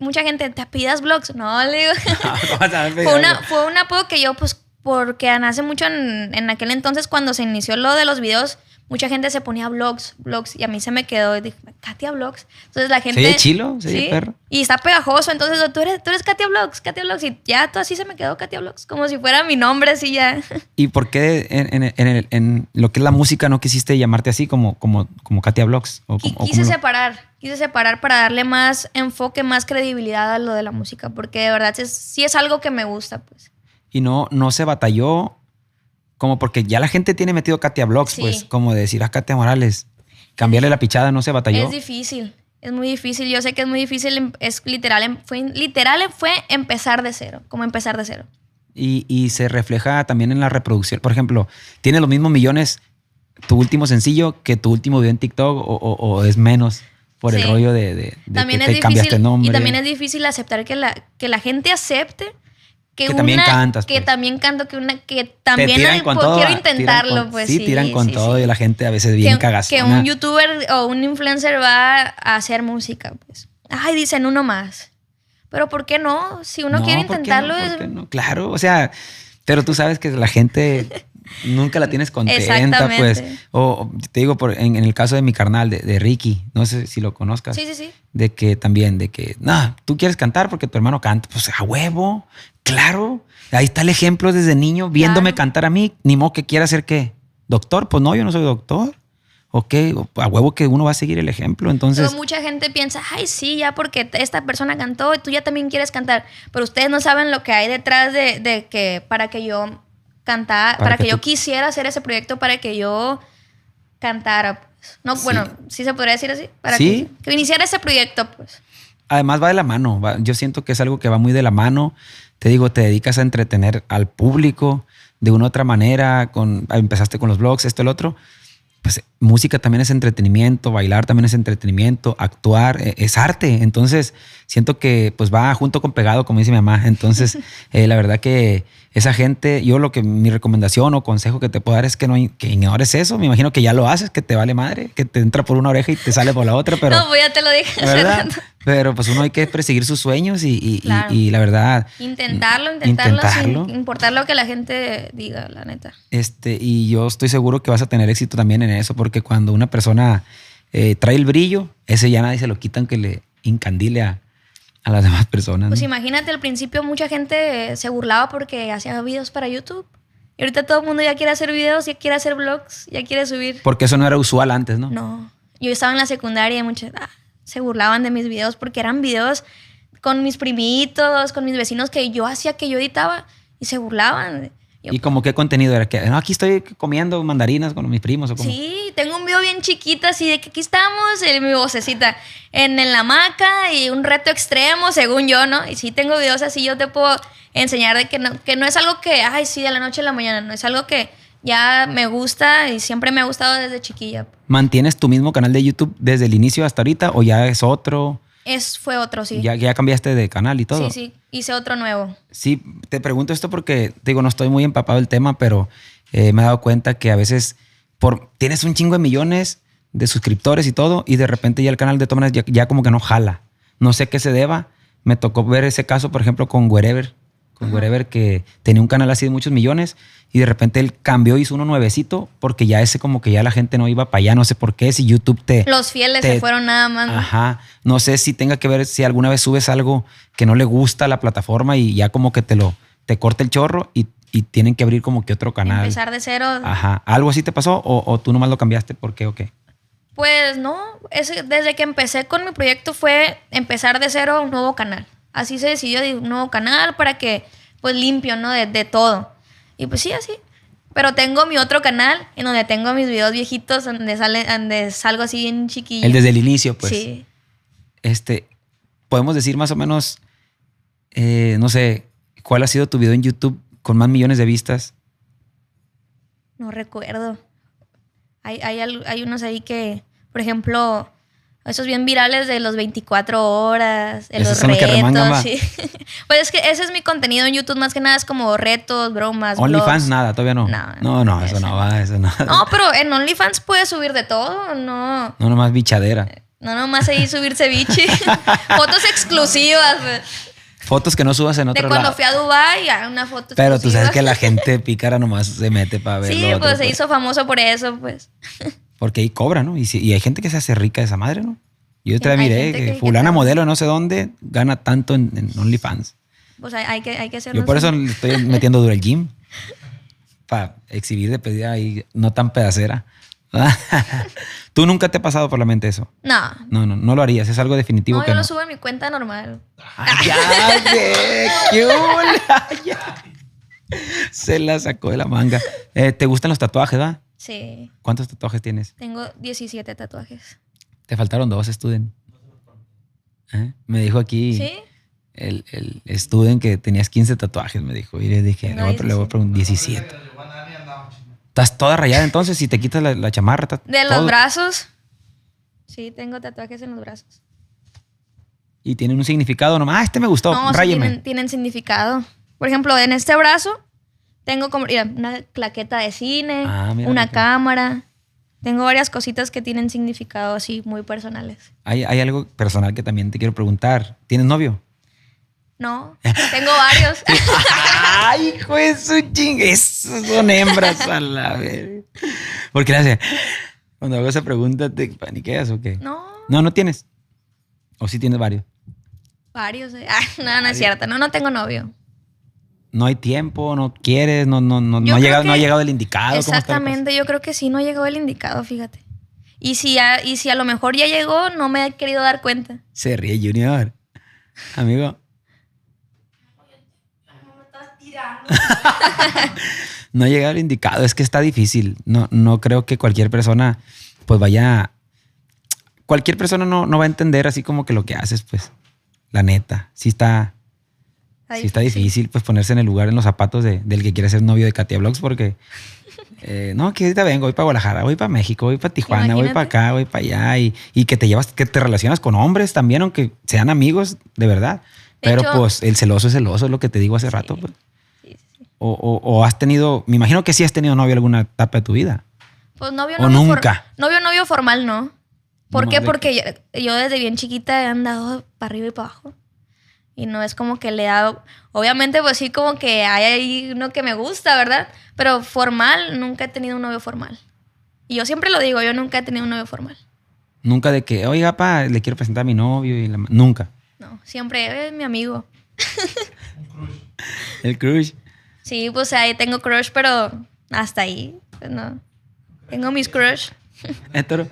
Mucha gente, ¿te apellidas blogs? No, le digo. Vas a ver, fue, una, fue un apodo que yo, pues, porque hace mucho en, en aquel entonces, cuando se inició lo de los videos, mucha gente se ponía blogs, blogs, y a mí se me quedó, y dije, Katia Blogs. Entonces la gente... oye chilo, se sí, perro. Y está pegajoso, entonces tú eres, tú eres Katia Blogs, Katia Blogs, y ya todo así se me quedó Katia Blogs, como si fuera mi nombre, así ya. ¿Y por qué en, en- en el- en lo que es la música no quisiste llamarte así como, como, como Katia Blogs? O, quise como separar, quise separar para darle más enfoque, más credibilidad a lo de la música, porque de verdad es, sí es algo que me gusta, pues. y no, no se batalló como porque ya la gente tiene metido Katia Blogs, Sí. pues como de decir a Katia Morales, cambiarle la pichada no se batalló. Es difícil, es muy difícil. Yo sé que es muy difícil, em- es literal, em- fue, literal fue empezar de cero, como empezar de cero. Y, y se refleja también en la reproducción. Por ejemplo, tiene los mismos millones tu último sencillo que tu último video en TikTok o, o- o es menos por el Sí. rollo de, de- de también que es te cambiaste difícil el nombre. y también es difícil aceptar que la que la gente acepte que, Que también cantas, que pues. también canto que una que Te también tiran ay, con pues, todo. quiero tiran intentarlo con- pues sí, sí tiran con sí, todo sí. y la gente a veces bien que, cagazona. que un youtuber o un influencer va a hacer música pues ay dicen uno más pero por qué no si uno No, quiere ¿por qué intentarlo no? ¿Por qué no? Claro, o sea, pero tú sabes que la gente nunca la tienes contenta, pues. O o te digo, por, en, en el caso de mi carnal, de, de Ricky, no sé si lo conozcas. sí sí sí De que también, de que, no, tú quieres cantar porque tu hermano canta. Pues a huevo, claro. Ahí está el ejemplo desde niño, viéndome Claro. cantar a mí. Ni modo que quiera ser qué. ¿Doctor? Pues no, yo no soy doctor. Ok, a huevo que uno va a seguir el ejemplo. Entonces, Pero mucha gente piensa, ay, sí, ya porque esta persona cantó y tú ya también quieres cantar. Pero ustedes no saben lo que hay detrás de, de que para que yo cantara, Para para, que que, tú- yo quisiera hacer ese proyecto, para que yo cantara. Pues. No, Sí. bueno, sí se podría decir así. Para Sí. que, que iniciara ese proyecto, pues. además va de la mano. va- yo siento que es algo que va muy de la mano. Te digo, te dedicas a entretener al público de una u otra manera. Con, empezaste con los blogs, esto, el otro. Pues música también es entretenimiento, bailar también es entretenimiento, actuar eh, es arte. Entonces siento que pues va junto con pegado, como dice mi mamá. Entonces eh, la verdad que esa gente, yo lo que mi recomendación o consejo que te puedo dar es que no que ignores eso. Me imagino que ya lo haces, que te vale madre, que te entra por una oreja y te sale por la otra, pero no, pues ya te lo dije. ¿verdad? Pero pues uno hay que perseguir sus sueños y, y- y- Claro. y la verdad. Intentarlo, intentarlo, Intentarlo. sin importar lo que la gente diga, la neta. Este, y yo estoy seguro que vas a tener éxito también en eso, porque cuando una persona eh, trae el brillo, ese ya nadie se lo quitan que le incandile a, a las demás personas. Pues ¿no? imagínate, al principio mucha gente se burlaba porque hacía videos para YouTube. Y ahorita todo el mundo ya quiere hacer videos, ya quiere hacer vlogs, ya quiere subir. Porque eso no era usual antes, ¿no? No. Yo estaba en la secundaria y muchos ah, se burlaban de mis videos porque eran videos con mis primitos, con mis vecinos que yo hacía, que yo editaba y se burlaban. Yo, ¿Y como qué contenido era? Que no, aquí estoy comiendo mandarinas con mis primos o como. Sí, tengo un video bien chiquito así de que aquí estamos, en mi vocecita, en, en la hamaca y un reto extremo, según yo, ¿no? Y sí tengo videos así, yo te puedo enseñar de que no, que no es algo que, ay, sí, de la noche a la mañana, no, es algo que ya me gusta y siempre me ha gustado desde chiquilla. ¿Mantienes tu mismo canal de YouTube desde el inicio hasta ahorita o ya es otro? Es, fue otro, sí. Ya, ya cambiaste de canal y todo. Sí, sí, hice otro nuevo. Sí, te pregunto esto porque, te digo, no estoy muy empapado del tema, pero eh, me he dado cuenta que a veces por, tienes un chingo de millones de suscriptores y todo, y de repente ya el canal de todas maneras ya, ya como que no jala. No sé qué se deba. Me tocó ver ese caso, por ejemplo, con Wherever, con Wherever, que tenía un canal así de muchos millones, y de repente él cambió, hizo uno nuevecito, porque ya ese como que ya la gente no iba para allá, no sé por qué, si YouTube te... Los fieles te- se fueron nada más. ¿no? Ajá. No sé si tenga que ver si alguna vez subes algo que no le gusta a la plataforma y ya como que te lo te corta el chorro y, y tienen que abrir como que otro canal. Empezar de cero. Ajá. ¿Algo así te pasó o, o tú nomás lo cambiaste? ¿Por qué o qué? Pues no, es- desde que empecé con mi proyecto fue empezar de cero un nuevo canal. Así se decidió de un nuevo canal para que, pues limpio, ¿no? De, de todo. Y pues sí, así. Pero tengo mi otro canal en donde tengo mis videos viejitos, donde, sale, donde salgo así bien chiquillo. El desde el inicio, pues. Sí. Este, podemos decir más o menos, eh, no sé, ¿cuál ha sido tu video en YouTube con más millones de vistas? No recuerdo. Hay, hay, hay unos ahí que, por ejemplo, esos bien virales de los 24 horas, de los retos. sí. pues es que ese es mi contenido en YouTube, más que nada es como retos, bromas. OnlyFans, nada, todavía no. No, No, no, eso no va, eso no. No, pero en OnlyFans puedes subir de todo, no. No, nomás bichadera. No nomás ahí subirse bichi. Fotos exclusivas. Fotos que no subas en De otro cuando lado. fui a Dubai, hay una foto Pero tú sabes exclusiva. que la gente pícara nomás se mete para ver. Sí, lo otro, pues se hizo famoso por eso, pues. Porque ahí cobra, ¿no? Y, si- y hay gente que se hace rica de esa madre, ¿no? Yo te Hay miré que, que- que fulana trabaja. modelo no sé dónde gana tanto en, en OnlyFans. Pues hay, hay que, hay que hacerlo. Yo por eso le estoy metiendo duro el gym. Para exhibir de pedida ahí no tan pedacera. ¿Tú nunca te ha pasado por la mente eso? No. No, no, no lo harías. Es algo definitivo No, que yo no. lo subo en mi cuenta normal. Ay, ya, ve, qué hola, ya. Se la sacó de la manga. Eh, ¿Te gustan los tatuajes, va? Sí. ¿Cuántos tatuajes tienes? Tengo 17 tatuajes. Te faltaron dos, Studen. ¿Eh? Me dijo aquí ¿Sí? el, el Studen que tenías 15 tatuajes, me dijo. Y le dije, Tengo le voy, a- le voy a 17. preguntar, 17. Estás toda rayada entonces si te quitas la, la chamarra. está De los brazos. Sí, tengo tatuajes en los brazos. Y tienen un significado nomás. Ah, este me gustó, no, sí tienen significado. Por ejemplo, en este brazo tengo como mira, una claqueta de cine, Ah, mira, una mira. cámara. Tengo varias cositas que tienen significado así muy personales. Hay, hay algo personal que también te quiero preguntar. ¿Tienes novio? No, tengo varios. Ay, hijo de su ching. Esos son hembras a la vez. ¿Por qué le hace? Cuando hago esa pregunta, ¿te paniqueas o qué? no, No, no tienes. ¿O sí tienes varios? varios. eh. Ah, no, no es cierto. No, no tengo novio. No hay tiempo, no quieres, no, no, no, no, ha, llegado, no ha llegado el indicado. Exactamente, yo creo que sí, no llegó el indicado, fíjate. Y si, ya, y si a lo mejor ya llegó, no me he querido dar cuenta. Se ríe Junior. Amigo. no ha llegado el indicado, es que está difícil. No, no creo que cualquier persona pues vaya... Cualquier persona no, no va a entender así como que lo que haces, pues. La neta. Sí está, sí está difícil pues ponerse en el lugar, en los zapatos de- del que quiere ser novio de Katia Vlogs porque... eh, no, que ahorita vengo, voy para Guadalajara, voy para México, voy para Tijuana, voy para acá, voy para allá y, y que te llevas, que te relacionas con hombres también, aunque sean amigos de verdad. De Pero hecho- pues el celoso es celoso, es lo que te digo hace rato. Pues. Sí, sí. O, o- o has tenido, me imagino que sí has tenido novio alguna etapa de tu vida. Pues novio, O novio. for- nunca. novio, novio formal, no. ¿Por No, qué? Porque yo, yo desde bien chiquita he andado para arriba y para abajo. Y no es como que le he dado. Obviamente, pues sí, como que hay ahí uno que me gusta, ¿verdad? Pero formal, nunca he tenido un novio formal. Y yo siempre lo digo, yo nunca he tenido un novio formal. Nunca de que, oiga, pa, le quiero presentar a mi novio y la ma-". nunca. No, siempre es mi amigo. El crush. Sí, pues ahí tengo crush, pero hasta ahí. pues, no. Tengo mis crush. Hétero.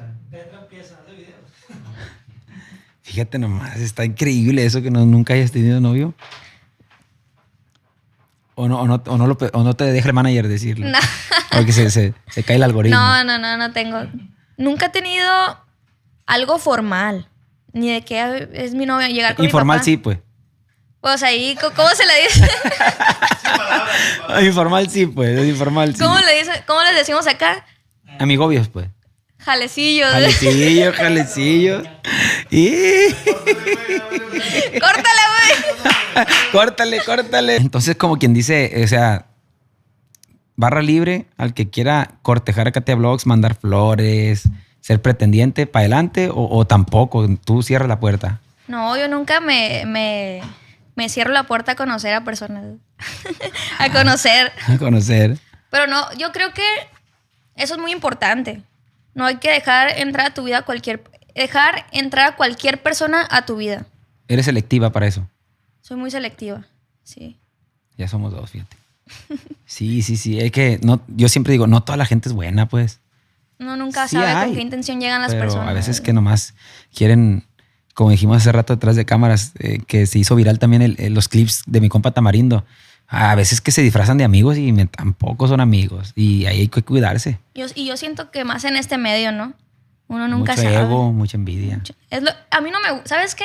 Fíjate nomás, está increíble eso que no, nunca hayas tenido novio. O no, o no, o no, lo pe- o no te deja el manager decirlo. No. Porque se, se- se cae el algoritmo. No, no, no, no tengo. Nunca he tenido algo formal. Ni de que es mi novia llegar con Informal mi papá. sí, pues. Pues ahí, ¿cómo se le dice? Informal sí, pues. Informal sí. ¿Cómo le dice? ¿Cómo les decimos acá? Amigobios, pues. Jalecillos. Jalecillo, jalecillo. Y... Córtale, güey. córtale, córtale. Entonces, como quien dice, o sea, barra libre al que quiera cortejar a Katia Vlogs, mandar flores, ser pretendiente, para adelante o, o tampoco. Tú cierras la puerta. No, yo nunca me, me, me cierro la puerta a conocer a personas. a conocer. A conocer. Pero no, yo creo que eso es muy importante. No hay que dejar entrar a tu vida cualquier... Dejar entrar a cualquier persona a tu vida. Eres selectiva para eso. Soy muy selectiva. Sí. Ya somos dos, fíjate. Sí, sí, sí. Es que no, yo siempre digo, no toda la gente es buena, pues. Uno nunca Sí sabe hay, con qué intención llegan las Pero personas. a veces que nomás quieren, como dijimos hace rato detrás de cámaras, eh, que se hizo viral también el- el- los clips de mi compa Tamarindo. A veces que se disfrazan de amigos y me- tampoco son amigos. Y ahí hay que cuidarse. Yo- y yo siento que más en este medio, ¿no? Uno nunca Mucho sabe. ego, mucha envidia. Es lo- a mí no me gusta. ¿Sabes qué?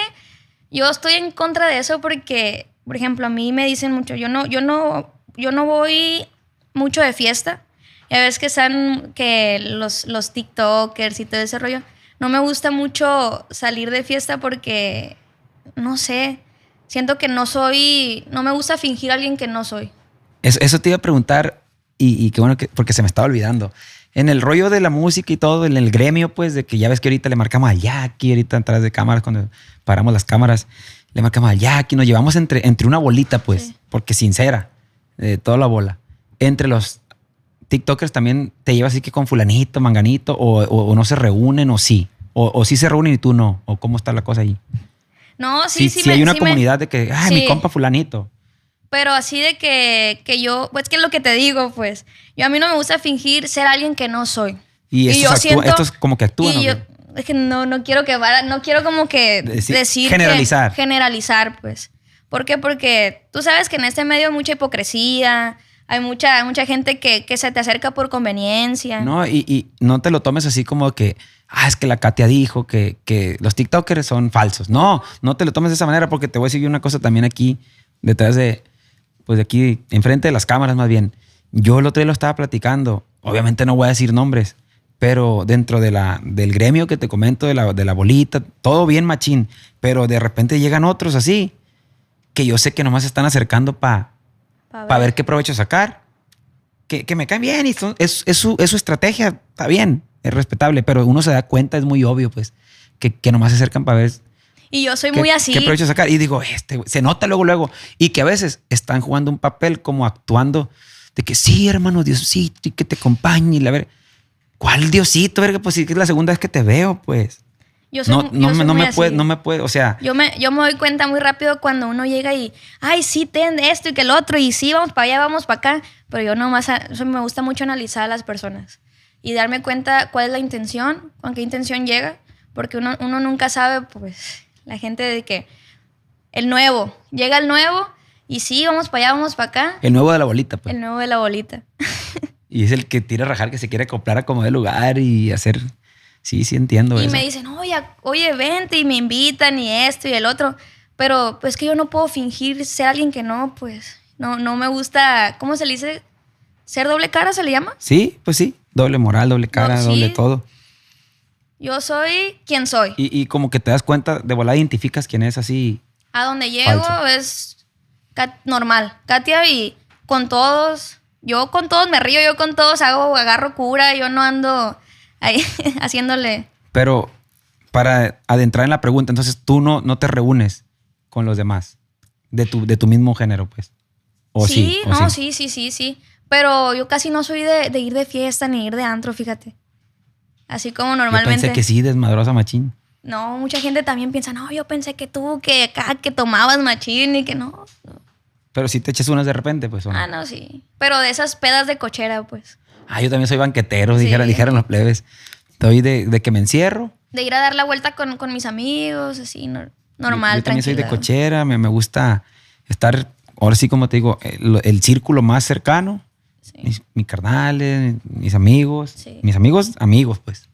Yo estoy en contra de eso porque, por ejemplo, a mí me dicen mucho, yo no, yo no, yo no voy mucho de fiesta. Ya ves que están que los, los TikTokers y todo ese rollo. No me gusta mucho salir de fiesta porque, no sé, siento que no soy, no me gusta fingir a alguien que no soy. Eso, eso te iba a preguntar y, y qué bueno que, porque se me estaba olvidando. En el rollo de la música y todo, en el gremio, pues, de que ya ves que ahorita le marcamos al Jackie, ahorita atrás de cámaras, cuando paramos las cámaras, le marcamos al Jackie, nos llevamos entre, entre una bolita, pues, Sí. porque sincera, de toda la bola. Entre los TikTokers también te llevas así que con fulanito, manganito, o, o- o no se reúnen, o sí. O, o sí se reúnen y tú no. O cómo está la cosa ahí. No, sí, Sí, sí. sí me- hay una sí me- comunidad de que, ay, mi Sí. compa fulanito. Pero así de que, que yo, pues que es lo que te digo, pues. Yo a mí no me gusta fingir ser alguien que no soy. Y, estos, actúan- estos como que actúan. y ¿o yo, es que no, no quiero que vara- no quiero como que Decir- decir, que- generalizar. generalizar, pues. ¿Por qué? Porque tú sabes que en este medio hay mucha hipocresía, hay mucha, mucha gente que, que se te acerca por conveniencia. No, y, y no te lo tomes así como que, ah, es que la Katia dijo que, que los TikTokers son falsos. No, no te lo tomes de esa manera porque te voy a decir una cosa también aquí, detrás de, pues de aquí, enfrente de las cámaras más bien. Yo el otro día lo estaba platicando obviamente no voy a decir nombres, pero dentro de la, del gremio que te comento, de la, de la bolita, todo bien machín, pero de repente llegan otros así, que yo sé que nomás se están acercando para Pa' ver. qué provecho sacar, que, que me caen bien y son- es, es su, es su estrategia, está bien, es respetable, pero uno se da cuenta, es muy obvio, pues, que, que nomás se acercan para ver Y yo soy muy así. qué provecho sacar. Y digo, este, se nota luego, luego. Y que a veces están jugando un papel como actuando de que sí, hermano, Diosito, y que te acompañe. Y la ver, ¿cuál Diosito? Verga, pues sí, que es la segunda vez que te veo, pues. Yo soy, No, yo no, me- soy no me así. puede, no me puede, o sea, Yo me, yo me doy cuenta muy rápido cuando uno llega y, ay, sí, ten esto y que el otro, y sí, vamos para allá, vamos para acá. Pero yo nomás, eso me gusta mucho analizar a las personas y darme cuenta cuál es la intención, con qué intención llega, porque uno, uno nunca sabe, pues, la gente de que el nuevo, llega el nuevo y sí, vamos para allá, vamos para acá, el nuevo de la bolita, pues. el nuevo de la bolita. Y es el que tira a rajar, que se quiere acoplar a como de lugar y hacer. Sí, sí entiendo Y eso. me dicen, oye, oye, vente y me invitan y esto y el otro. Pero pues que yo no puedo fingir ser alguien que no, pues no, no me gusta, ¿cómo se le dice? ¿Ser doble cara se le llama? Sí, pues sí. Doble moral, doble cara, sí. doble todo. Yo soy quien soy. Y, y como que te das cuenta, de volada identificas quién es así. A donde llego Falso. es normal. Katia y con todos, yo con todos me río, yo con todos hago, agarro cura, yo no ando ahí haciéndole... Pero para adentrar en la pregunta, entonces tú no, no te reúnes con los demás de tu, de tu mismo género, pues. O sí, sí, o no, sí, sí, sí, sí. Pero yo casi no soy de, de ir de fiesta ni ir de antro, fíjate. Así como Yo normalmente. pensé que sí, desmadrosa machín. No, mucha gente también piensa, no, yo pensé que tú, que acá, que tomabas machín y que no. Pero si te echas unas de repente, pues. ¿o no? Ah, no, sí. Pero de esas pedas de cochera, pues. Ah, yo también soy banquetero, Sí. dijeron, dijeron los plebes. Estoy de, de que me encierro. De ir a dar la vuelta con, con mis amigos, así, no- normal, Yo, yo también soy de cochera, me, me gusta estar, ahora sí como te digo, el, el círculo más cercano. Mis, mis carnales, mis amigos. Sí. Mis amigos, amigos, pues.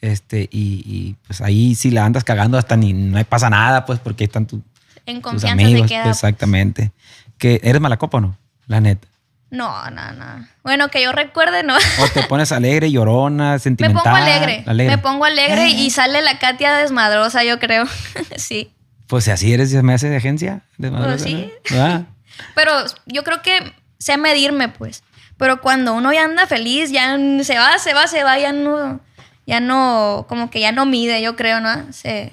Este, y, y, pues ahí si la andas cagando hasta ni no pasa nada, pues, porque están tu- En tus confianza amigos. se queda. pues, exactamente. Que eres mala copa, o ¿no? La neta. No, no, no. Bueno, que yo recuerde, no. O te pones alegre, llorona, Me sentimental. pongo alegre. alegre. Me pongo alegre y sale la Katia desmadrosa, yo creo. sí. Pues si así eres, se me hace de agencia. desmadrosa, Pues sí. ¿no? Ah. Pero yo creo que sé medirme, pues. Pero cuando uno ya anda feliz, ya se va, se va, se va, ya no, ya no, como que ya no mide, yo creo, ¿no? Se,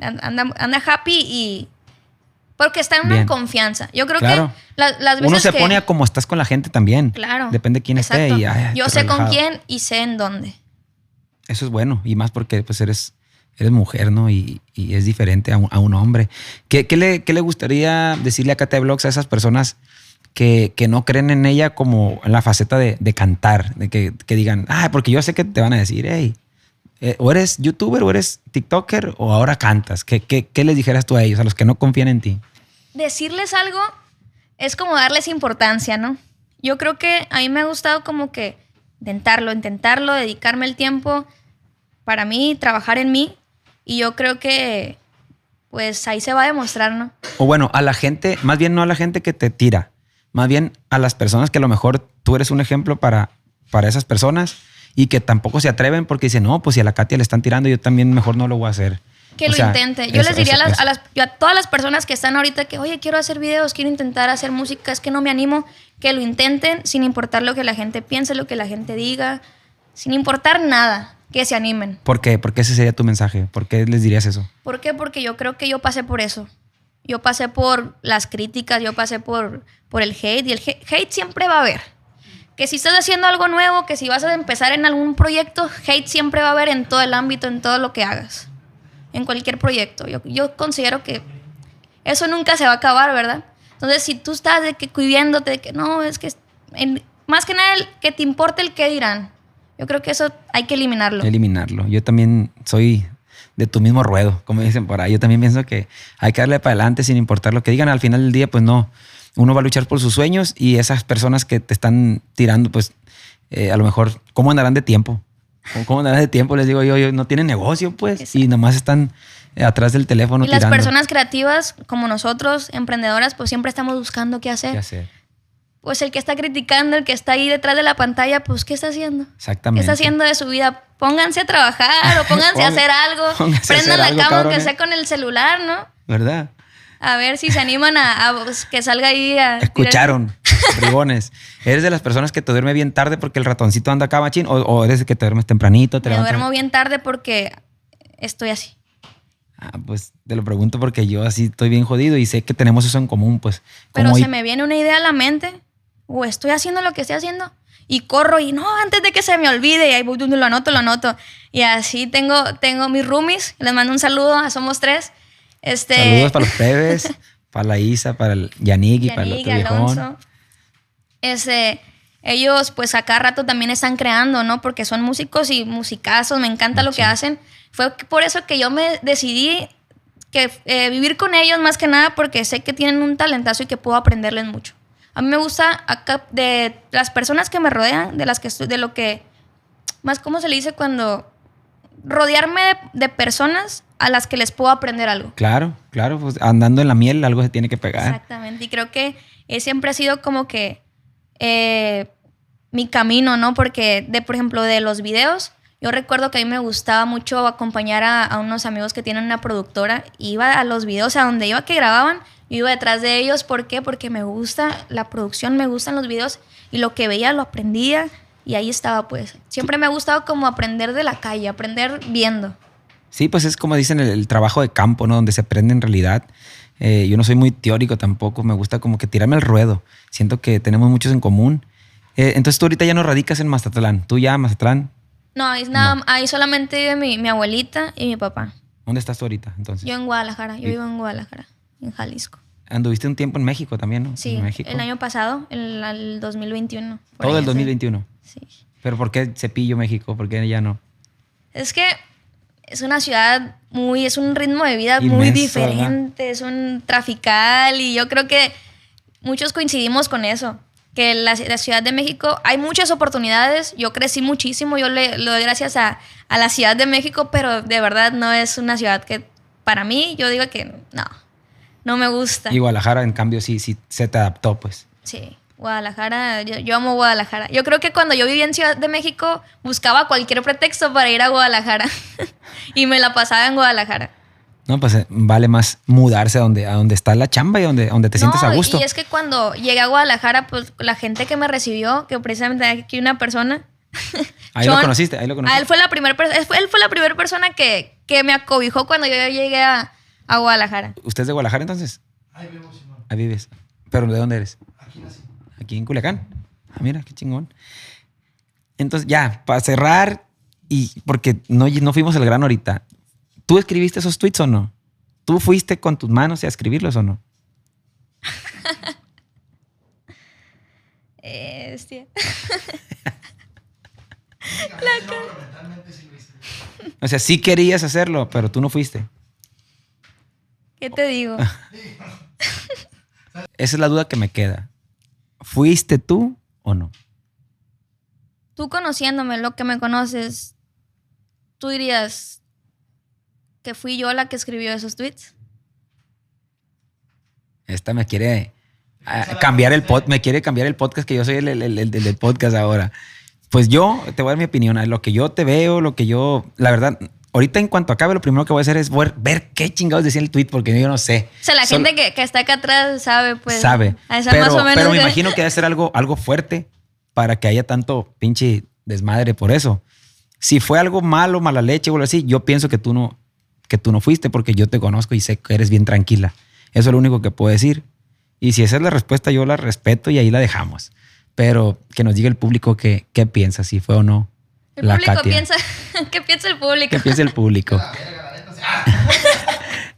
anda, anda happy y... Porque está en una Bien. confianza. Yo creo Claro. que la- las veces Uno se que- pone a como estás con la gente también. Claro. Depende de quién esté. exacto. Y, ay, yo sé con quién y sé en dónde. Eso es bueno. Y más porque pues eres, eres mujer, ¿no? Y, y es diferente a un, a un hombre. ¿Qué, qué le, qué le gustaría decirle a Kate Vlogs a esas personas que, que no creen en ella como en la faceta de, de cantar? De que, que digan, ah, porque yo sé que te van a decir, hey, eh, o eres youtuber, o eres tiktoker, o ahora cantas. ¿Qué, qué, qué les dijeras tú a ellos, a los que no confían en ti? decirles algo es como darles importancia, ¿no? Yo creo que a mí me ha gustado como que intentarlo, intentarlo, dedicarme el tiempo para mí, trabajar en mí. Y yo creo que pues ahí se va a demostrar, ¿no? O bueno, a la gente, más bien no a la gente que te tira, más bien a las personas que a lo mejor tú eres un ejemplo para, para esas personas y que tampoco se atreven porque dicen, no, pues si a la Katia le están tirando, yo también mejor no lo voy a hacer. Que O lo sea, intente. Yo eso, les diría eso, a, las, eso. a, las- yo a todas las personas que están ahorita que, oye, quiero hacer videos, quiero intentar hacer música, es que no me animo, que lo intenten sin importar lo que la gente piense, lo que la gente diga, sin importar nada, que se animen. ¿Por qué? ¿Por qué ese sería tu mensaje? ¿Por qué les dirías eso? ¿Por qué? Porque yo creo que yo pasé por eso. Yo pasé por las críticas, yo pasé por, por el hate y el hate siempre va a haber. Que si estás haciendo algo nuevo, que si vas a empezar en algún proyecto, hate siempre va a haber en todo el ámbito, en todo lo que hagas. En cualquier proyecto. Yo, yo considero que eso nunca se va a acabar, ¿verdad? Entonces, si tú estás de que cuidándote, de que no, es que más que nada que te importe el qué dirán. Yo creo que eso hay que eliminarlo. Eliminarlo. Yo también soy de tu mismo ruedo, como dicen por ahí. Yo también pienso que hay que darle para adelante sin importar lo que digan. Al final del día, pues no. Uno va a luchar por sus sueños y esas personas que te están tirando, pues eh, a lo mejor, ¿cómo andarán de tiempo? ¿Cómo- ¿Cómo andarán de tiempo? Les digo yo, yo no tienen negocio, pues, y nomás están eh, atrás del teléfono y las personas creativas, como nosotros, emprendedoras, pues siempre estamos buscando qué hacer. ¿Qué hacer? Pues el que está criticando, el que está ahí detrás de la pantalla, pues ¿qué está haciendo? ¿Qué Exactamente. está haciendo de su vida? Pónganse a trabajar o pónganse a hacer algo. Prendan la cama aunque sea con el celular, ¿no? ¿Verdad? A ver si se animan a, a, pues, que salga ahí a... Escucharon, bribones. ¿Eres de las personas que te duerme bien tarde porque el ratoncito anda acá, machín? ¿O, o eres de que te duermes tempranito? Te Me levantas- duermo bien tarde porque estoy así. Ah, pues te lo pregunto porque yo así estoy bien jodido y sé que tenemos eso en común, pues. Pero se me viene una idea a la mente, o estoy haciendo lo que estoy haciendo, y corro y no, antes de que se me olvide, y ahí voy, lo anoto, lo anoto. Y así tengo, tengo mis roomies, les mando un saludo, a somos tres. Este, Saludos para los plebes, para la Isa, para el Yannick y para el otro. Alonso. Este, ellos pues a cada rato también están creando, ¿no? Porque son músicos y musicazos, me encanta lo que hacen. Fue por eso que yo me decidí que eh, vivir con ellos más que nada porque sé que tienen un talentazo y que puedo aprenderles mucho. A mí me gusta acá de las personas que me rodean, de las que estoy- de lo que más cómo se le dice cuando rodearme de, de personas a las que les puedo aprender algo. Claro, claro, pues andando en la miel algo se tiene que pegar. Exactamente. Y creo que eh, siempre ha sido como que eh, mi camino, ¿no? Porque, de, por ejemplo, de los videos, yo recuerdo que a mí me gustaba mucho acompañar a, a unos amigos que tienen una productora. Iba a los videos, a donde iba que grababan, yo iba detrás de ellos. ¿Por qué? Porque me gusta la producción, me gustan los videos y lo que veía lo aprendía. Y ahí estaba, pues. Siempre me ha gustado como aprender de la calle, aprender viendo. Sí, pues es como dicen el, el trabajo de campo, ¿no? Donde se aprende en realidad. Eh, yo no soy muy teórico tampoco, me gusta como que tirarme al ruedo. Siento que tenemos muchos en común. Eh, entonces tú ahorita ya no radicas en Mazatlán. Tú ya, Mazatlán. No, ahí, es nada, ahí solamente vive mi, mi abuelita y mi papá. ¿Dónde estás tú ahorita? Entonces. Yo en Guadalajara, yo vivo en Guadalajara, en Jalisco. Anduviste un tiempo en México también, ¿no? Sí, En México. el año pasado, el, el 2021. por Todo el hace- 2021. Sí. Pero ¿por qué Cepillo México? ¿Por qué ya no? Es que es una ciudad muy, es un ritmo de vida muy Inmenso, diferente, es un trafical y yo creo que muchos coincidimos con eso. Que la, la Ciudad de México hay muchas oportunidades. Yo crecí muchísimo, yo le, le doy gracias a, a la Ciudad de México, pero de verdad no es una ciudad que para mí, yo digo que no, no me gusta. Y Guadalajara, en cambio, sí, sí se te adaptó, pues. Sí, Guadalajara, yo, yo amo Guadalajara. Yo creo que cuando yo vivía en Ciudad de México buscaba cualquier pretexto para ir a Guadalajara y me la pasaba en Guadalajara. No, pues eh, vale más mudarse a donde, a donde está la chamba y donde, donde te sientes a gusto. Y es que cuando llegué a Guadalajara, pues la gente que me recibió, que precisamente aquí una persona. Ahí lo conociste, ahí lo conociste. a él fue la primera persona, él fue la primera persona que, que me acobijó cuando yo llegué a, a Guadalajara. ¿Usted es de Guadalajara entonces? Ahí vivo, Simón. Ahí vives. ¿Pero de dónde eres? Aquí nací. Aquí en Culiacán. Ah, mira, qué chingón. Entonces, ya, para cerrar, y porque no, no fuimos al grano ahorita. ¿Tú escribiste esos tweets o no? ¿Tú fuiste con tus manos a escribirlos o no? Este, Mentalmente sí lo hice. O sea, sí querías hacerlo, pero tú no fuiste. ¿Qué te digo? Esa es la duda que me queda. ¿Fuiste tú o no? Tú conociéndome, lo que me conoces, tú dirías que fui yo la que escribió esos tweets. Esta me quiere ah, cambiar el pod, me quiere cambiar el podcast, que yo soy el, el- el- el del podcast ahora. Pues yo te voy a dar mi opinión. a Lo que yo te veo, lo que yo. La verdad, ahorita en cuanto acabe, lo primero que voy a hacer es ver, ver qué chingados decía el tweet, porque yo no sé. O sea, la Solo- gente que, que está acá atrás sabe, pues. sabe. a esa Pero, más o menos pero me de- imagino que debe ser algo, algo fuerte para que haya tanto pinche desmadre por eso. Si fue algo malo, mala leche o algo así, yo pienso que tú no, que tú no fuiste porque yo te conozco y sé que eres bien tranquila. Eso es lo único que puedo decir. Y si esa es la respuesta, yo la respeto y ahí la dejamos. Pero que nos diga el público qué, qué piensa, si fue o no. El la público Katia. piensa. ¿Qué piensa el público? ¿Qué piensa el público?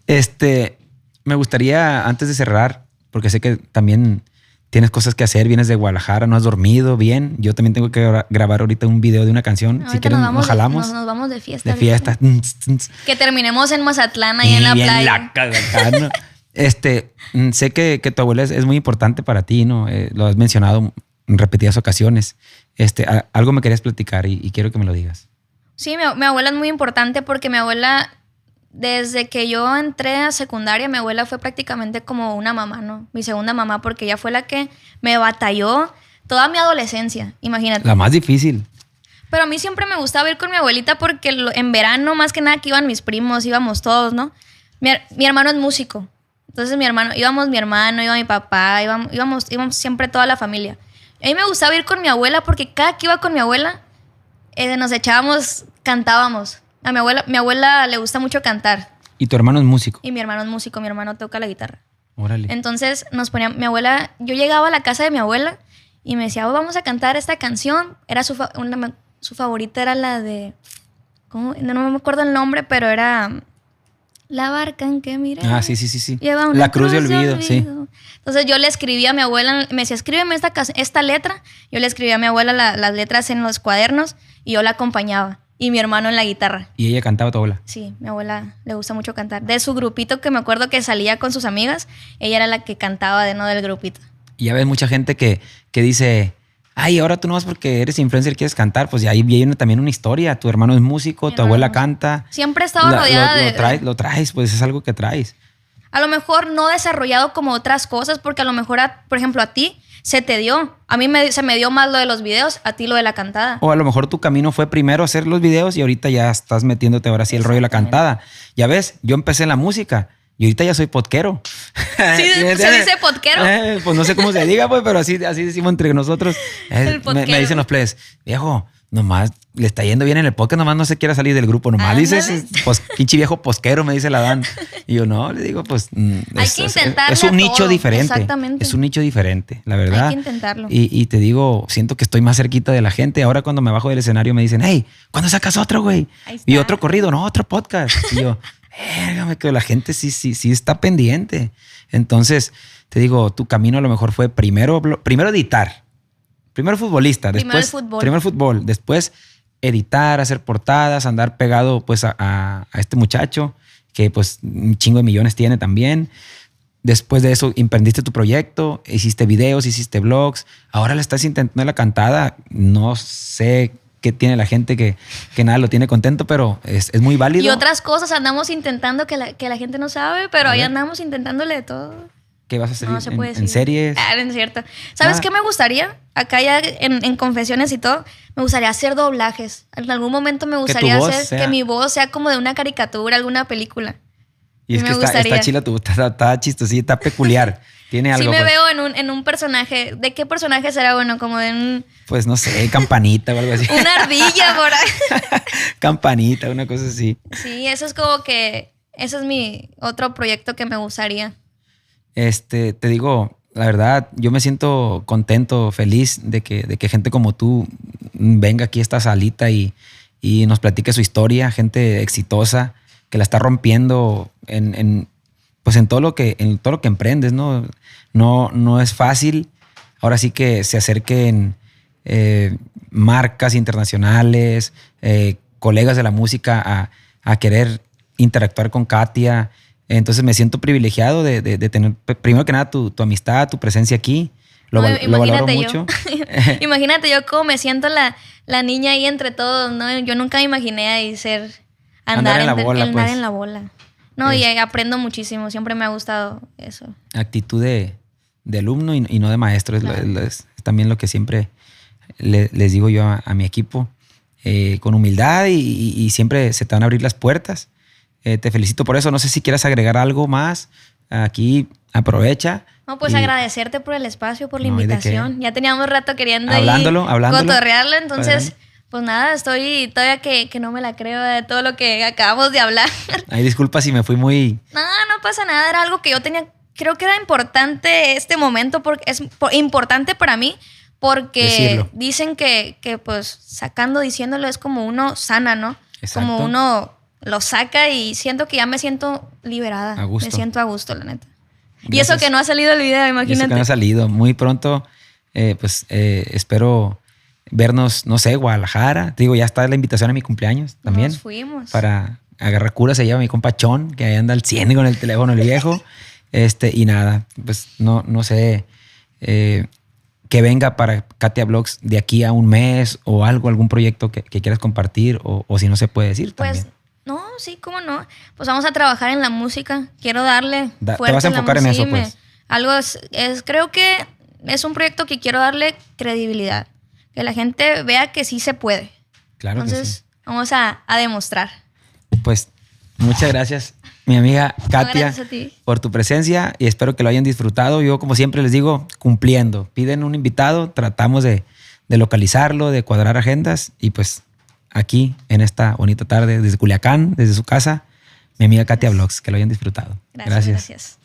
Este, me gustaría, antes de cerrar, porque sé que también tienes cosas que hacer, vienes de Guadalajara, no has dormido bien. Yo también tengo que gra- grabar ahorita un video de una canción. si quieres, nos, vamos jalamos nos, nos vamos de fiesta. de fiesta. Que terminemos en Mazatlán, ahí en la Y playa. Este, mm, sé que, que tu abuela es, es muy importante para ti, ¿no? Eh, lo has mencionado en repetidas ocasiones. Este, a- algo me querías platicar y, y quiero que me lo digas. Sí, mi, mi abuela es muy importante porque mi abuela desde que yo entré a secundaria, mi abuela fue prácticamente como una mamá, ¿no? Mi segunda mamá, porque ella fue la que me batalló toda mi adolescencia, imagínate. La más difícil. Pero a mí siempre me gustaba ir con mi abuelita porque en verano, más que nada, que iban mis primos, íbamos todos, ¿no? Mi hermano es músico. Entonces, mi hermano, íbamos mi hermano, iba mi papá, íbamos, íbamos, íbamos siempre toda la familia. A mí me gustaba ir con mi abuela porque cada que iba con mi abuela, eh, nos echábamos, cantábamos. A mi abuela, mi abuela le gusta mucho cantar. Y tu hermano es músico. Y mi hermano es músico, mi hermano toca la guitarra. Órale. Entonces nos ponía, mi abuela, yo llegaba a la casa de mi abuela y me decía, "Oh, vamos a cantar esta canción. Era su, fa- una- su favorita era la de, ¿cómo? No, no me acuerdo el nombre, pero era La barca en que miré. Ah, sí, sí, sí, sí. Lleva una La cruz de olvido, sí. Entonces yo le escribí a mi abuela, me decía, escríbeme esta, esta letra. Yo le escribí a mi abuela la- las letras en los cuadernos y yo la acompañaba. Y mi hermano en la guitarra. Y ella cantaba tu abuela. Sí, mi abuela le gusta mucho cantar. De su grupito que me acuerdo que salía con sus amigas, ella era la que cantaba de no del grupito. Y ya ves mucha gente que, que dice, ay, ahora tú no vas porque eres influencer quieres cantar. Pues ya ahí viene también una historia. Tu hermano es músico, Mi tu hermano abuela canta. Siempre he estado La- rodeada lo, de... Lo traes, lo traes, pues es algo que traes. A lo mejor no desarrollado como otras cosas, porque a lo mejor, a- por ejemplo, a ti se te dio. A mí me- se me dio más lo de los videos, a ti lo de la cantada. O a lo mejor tu camino fue primero hacer los videos y ahorita ya estás metiéndote ahora sí el rollo de la cantada. Ya ves, yo empecé en la música y ahorita ya soy podquero. Sí, ¿me se dice podquero. Eh, pues no sé cómo se diga, pues, pero así, así decimos entre nosotros. Eh, El me, me dicen los plebes, viejo, nomás le está yendo bien en el podcast, nomás no se quiere salir del grupo, nomás Ándale. dices, pues, pinche viejo posquero, me dice la Dan. Y yo, no, le digo, pues, mm, Hay que intentarle es un nicho todo, diferente. exactamente. Es un nicho diferente, la verdad. Hay que intentarlo. Y, y te digo, siento que estoy más cerquita de la gente. Ahora cuando me bajo del escenario me dicen, hey, ¿cuándo sacas otro, güey? Y otro corrido, no, otro podcast. Y yo, "Érgame, que la gente sí, sí, sí está pendiente. Entonces, te digo, tu camino a lo mejor fue primero, primero editar. Primero futbolista, Primero el después fútbol. primero el fútbol, después editar, hacer portadas, andar pegado pues a, a- a este muchacho que pues un chingo de millones tiene también. Después de eso, emprendiste tu proyecto, hiciste videos, hiciste blogs. Ahora le estás intentando la cantada. No sé qué tiene la gente que, que nada lo tiene contento, pero es, es muy válido. Y otras cosas andamos intentando que la, que la gente no sabe, pero ahí andamos intentándole de todo. ¿Qué vas a hacer No se en, puede en decir. series? Ah, es cierto. ¿Sabes Ah. qué me gustaría? Acá ya en, en confesiones y todo, me gustaría hacer doblajes. En algún momento me gustaría voz hacer sea- que mi voz sea como de una caricatura, alguna película. Y es me que está chila tu, está, está chistosita, está peculiar. Tiene algo. sí me pues. veo en un, en un personaje. ¿De qué personaje será bueno? Como de un- Pues no sé, campanita o algo así. una ardilla por ahí. campanita, una cosa así. Sí, eso es como que... Ese es mi otro proyecto que me gustaría. Este, te digo, la verdad, yo me siento contento, feliz de que, de que gente como tú venga aquí a esta salita y, y nos platique su historia, gente exitosa que la está rompiendo en, en, pues en todo lo que, en todo lo que emprendes, ¿no? No, no es fácil. Ahora sí que se acerquen eh, marcas internacionales, eh, colegas de la música a, a querer interactuar con Katia. Entonces me siento privilegiado de, de- de tener, primero que nada, tu, tu amistad, tu presencia aquí. Lo, No, val- lo valoro mucho. yo. imagínate yo cómo me siento la, la niña ahí entre todos, ¿no? Yo nunca me imaginé ahí ser Andar andar, en la entre- bola, andar pues. en la bola. No, y Es- aprendo muchísimo, siempre me ha gustado eso. actitud de, de alumno y, y no de maestro. Es, Claro. lo- es también lo que siempre le- les digo yo a, a mi equipo. Eh, con humildad y, y- y siempre se te van a abrir las puertas. Eh, te felicito por eso. No sé si quieras agregar algo más. Aquí aprovecha. No, pues Y- agradecerte por el espacio, por la No, ¿y invitación. Ya teníamos rato queriendo Hablándolo, ahí hablándolo. cotorrearlo, entonces. Pues nada, estoy todavía que, que no me la creo de todo lo que acabamos de hablar. Ay, disculpa si me fui muy... No, no pasa nada, era algo que yo tenía, creo que era importante este momento, porque es po- importante para mí, porque Decirlo. dicen que, que, pues sacando, diciéndolo es como uno sana, ¿no? Exacto. Como uno lo saca y siento que ya me siento liberada. A gusto. Me siento a gusto, la neta. Y eso que no ha salido el video, Y eso imagínate. que no ha salido. Muy pronto, eh, pues eh, espero vernos, no sé, Guadalajara. Te digo, ya está la invitación a mi cumpleaños también. Nos fuimos. Para agarrar cura se lleva mi compa Chon, que ahí anda al 100 con el teléfono el viejo. Este, y nada, pues no, no sé. eh, que venga para Katia Blogs de aquí a un mes o algo, algún proyecto que, que quieras compartir o, o si no se puede decir Pues también. no, sí, cómo no. Pues vamos a trabajar en la música. Quiero darle. Da- te fuerte vas a enfocar en música. eso, pues. Algo es, es- creo que es un proyecto que quiero darle credibilidad. Que la gente vea que sí se puede. Claro que Entonces, sí. vamos a, a demostrar. Pues muchas gracias, mi amiga Katia, por tu presencia y espero que lo hayan disfrutado. Yo, como siempre les digo, cumpliendo. Piden un invitado, tratamos de, de localizarlo, de cuadrar agendas y pues aquí, en esta bonita tarde, desde Culiacán, desde su casa, mi amiga Katia Vlogs, que lo hayan disfrutado. Gracias. gracias.